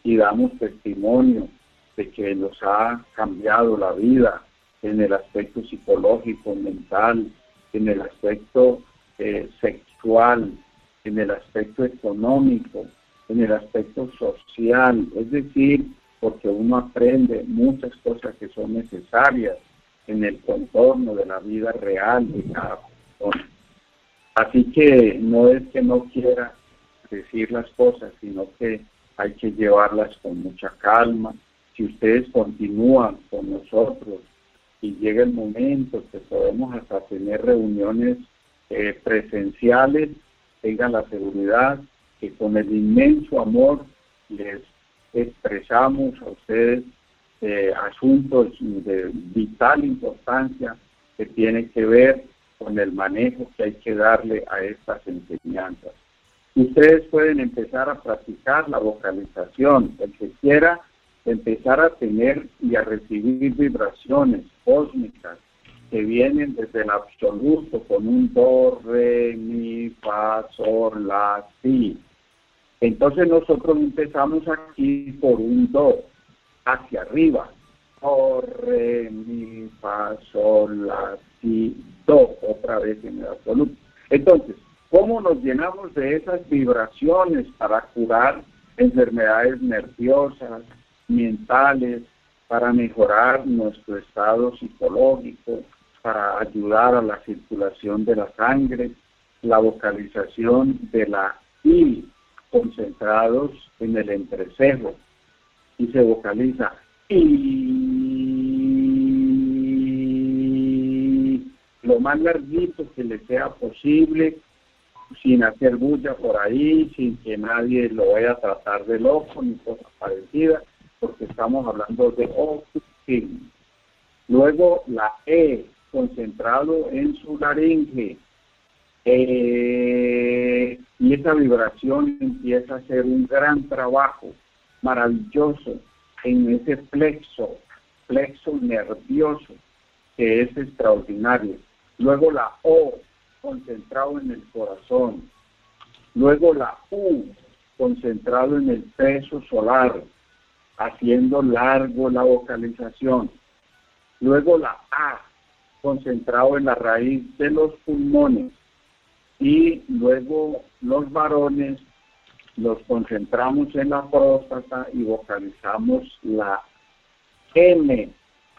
y damos testimonio de que nos ha cambiado la vida, en el aspecto psicológico, mental, en el aspecto eh, sexual, en el aspecto económico, en el aspecto social, es decir, porque uno aprende muchas cosas que son necesarias en el contorno de la vida real de cada persona. Así que no es que no quiera decir las cosas, sino que hay que llevarlas con mucha calma. Si ustedes continúan con nosotros y llega el momento que podemos hasta tener reuniones eh, presenciales, tengan la seguridad que con el inmenso amor les expresamos a ustedes eh, asuntos de vital importancia que tienen que ver con el manejo que hay que darle a estas enseñanzas. Ustedes pueden empezar a practicar la vocalización, el que quiera empezar a tener y a recibir vibraciones cósmicas que vienen desde el absoluto con un do, re, mi, fa, sol, la, si. Entonces nosotros empezamos aquí por un do, hacia arriba. Do, re, mi, fa, sol, la, si, do, otra vez en el absoluto. Entonces, ¿cómo nos llenamos de esas vibraciones para curar enfermedades nerviosas, mentales, para mejorar nuestro estado psicológico, para ayudar a la circulación de la sangre, la vocalización de la I concentrados en el entrecejo y se vocaliza y lo más larguito que le sea posible sin hacer bulla por ahí, sin que nadie lo vaya a tratar de loco ni cosas parecidas porque estamos hablando de oxígeno. Luego la E, concentrado en su laringe. Eh, y esa vibración empieza a hacer un gran trabajo maravilloso en ese plexo, plexo nervioso, que es extraordinario. Luego la O, concentrado en el corazón. Luego la U, concentrado en el peso solar haciendo largo la vocalización. Luego la A, concentrado en la raíz de los pulmones. Y luego los varones los concentramos en la próstata y vocalizamos la M.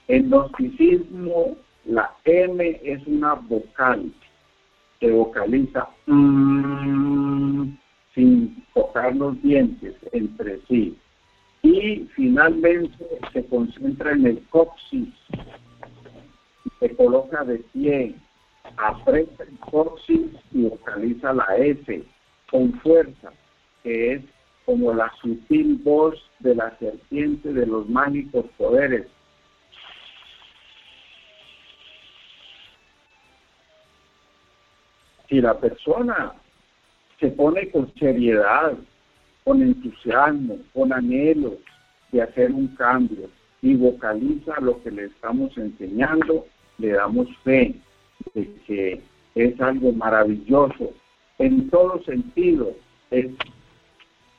En gnosticismo, la M es una vocal que vocaliza mm, sin tocar los dientes entre sí. Y finalmente se concentra en el coxis, se coloca de pie, aprieta el coxis y vocaliza la S con fuerza, que es como la sutil voz de la serpiente de los mágicos poderes. Si la persona se pone con seriedad, con entusiasmo, con anhelo de hacer un cambio y vocaliza lo que le estamos enseñando, le damos fe de que es algo maravilloso en todo sentido. Es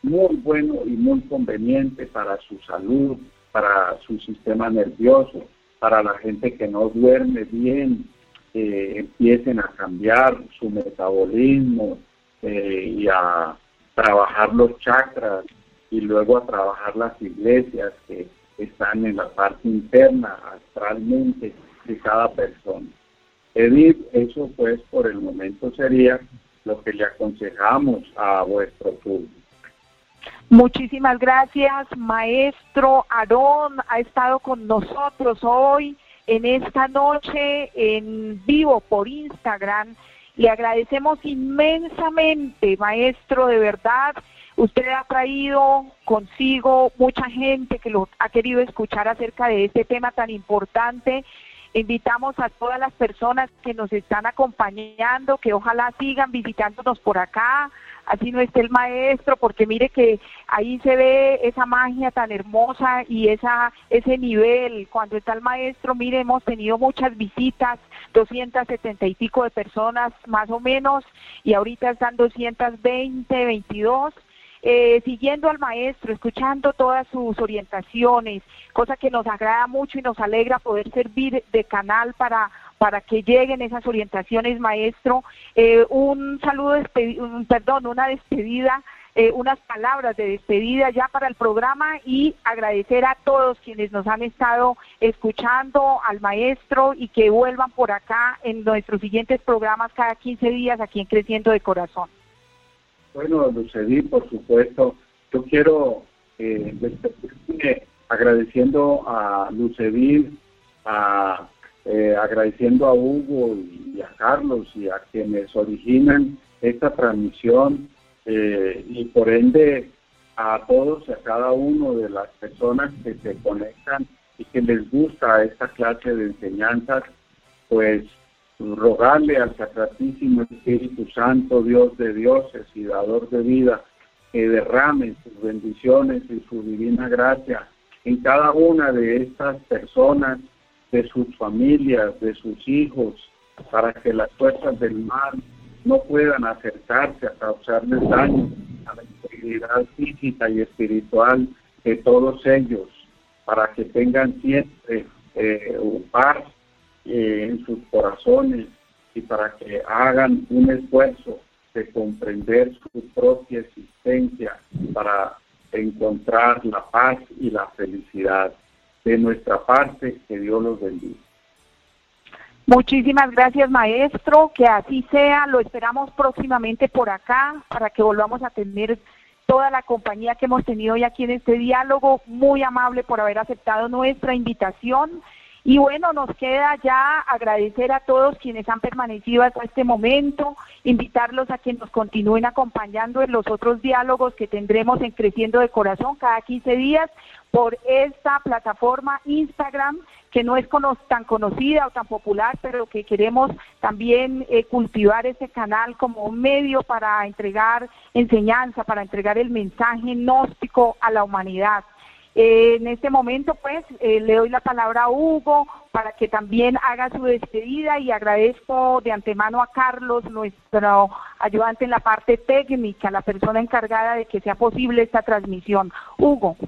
muy bueno y muy conveniente para su salud, para su sistema nervioso, para la gente que no duerme bien, empiecen a cambiar su metabolismo eh, y a trabajar los chakras y luego a trabajar las iglesias que están en la parte interna astralmente de cada persona. Edith, eso pues por el momento sería lo que le aconsejamos a vuestro público. Muchísimas gracias, maestro Aarón, ha estado con nosotros hoy en esta noche en vivo por Instagram. Le agradecemos inmensamente, maestro, de verdad. Usted ha traído consigo mucha gente que lo ha querido escuchar acerca de este tema tan importante. Invitamos a todas las personas que nos están acompañando, que ojalá sigan visitándonos por acá, así no esté el maestro, porque mire que ahí se ve esa magia tan hermosa y esa ese nivel. Cuando está el maestro, mire, hemos tenido muchas visitas, 270 y pico de personas más o menos, y ahorita están 220, 22. Eh, siguiendo al maestro, escuchando todas sus orientaciones, cosa que nos agrada mucho y nos alegra poder servir de canal para para que lleguen esas orientaciones, maestro. Eh, un saludo, perdón, una despedida, eh, unas palabras de despedida ya para el programa y agradecer a todos quienes nos han estado escuchando, al maestro y que vuelvan por acá en nuestros siguientes programas cada 15 días aquí en Creciendo de Corazón. Bueno, Lucedí, por supuesto, yo quiero eh, agradeciendo a Lucedí, a eh, agradeciendo a Hugo y a Carlos y a quienes originan esta transmisión eh, y por ende a todos y a cada uno de las personas que se conectan y que les gusta esta clase de enseñanzas, pues rogarle al Sacratísimo Espíritu Santo, Dios de dioses y dador de vida, que derrame sus bendiciones y su divina gracia en cada una de estas personas de sus familias, de sus hijos, para que las fuerzas del mal no puedan acercarse a causarles daño a la integridad física y espiritual de todos ellos, para que tengan siempre eh, paz eh, en sus corazones y para que hagan un esfuerzo de comprender su propia existencia para encontrar la paz y la felicidad de nuestra parte, que Dios los bendiga. Muchísimas gracias, maestro. Que así sea. Lo esperamos próximamente por acá para que volvamos a tener toda la compañía que hemos tenido hoy aquí en este diálogo. Muy amable por haber aceptado nuestra invitación. Y bueno, nos queda ya agradecer a todos quienes han permanecido hasta este momento, invitarlos a que nos continúen acompañando en los otros diálogos que tendremos en Creciendo de Corazón cada 15 días por esta plataforma Instagram que no es tan conocida o tan popular, pero que queremos también eh, cultivar ese canal como un medio para entregar enseñanza, para entregar el mensaje gnóstico a la humanidad. Eh, en este momento, pues, eh, le doy la palabra a Hugo para que también haga su despedida y agradezco de antemano a Carlos, nuestro ayudante en la parte técnica, la persona encargada de que sea posible esta transmisión. Hugo.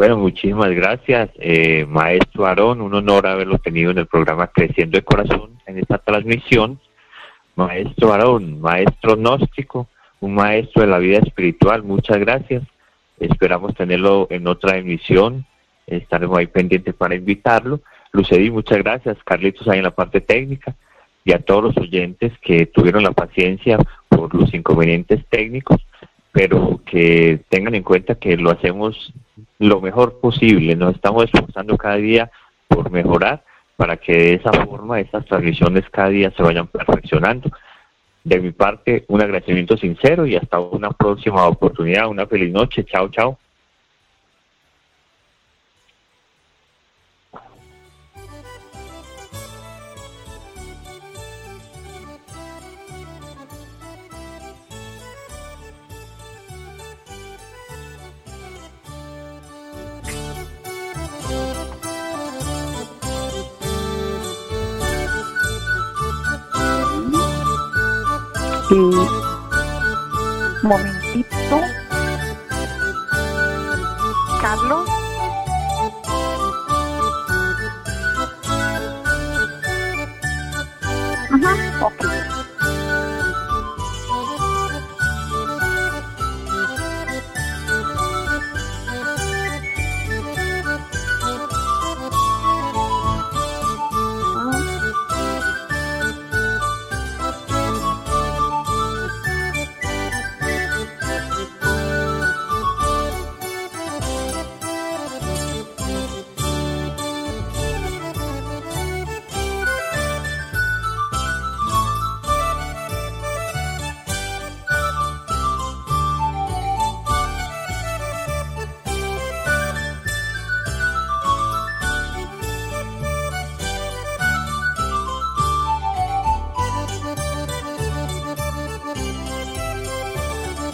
Bueno, muchísimas gracias, eh, maestro Aarón. Un honor haberlo tenido en el programa Creciendo de Corazón en esta transmisión. Maestro Aarón, maestro gnóstico un maestro de la vida espiritual. Muchas gracias. Esperamos tenerlo en otra emisión. Estaremos ahí pendientes para invitarlo. Lucedí, muchas gracias. Carlitos ahí en la parte técnica. Y a todos los oyentes que tuvieron la paciencia por los inconvenientes técnicos. Pero que tengan en cuenta que lo hacemos lo mejor posible, nos estamos esforzando cada día por mejorar para que de esa forma estas transmisiones cada día se vayan perfeccionando. De mi parte, un agradecimiento sincero y hasta una próxima oportunidad. Una feliz noche. Chao, chao. Un momentito. Carlos.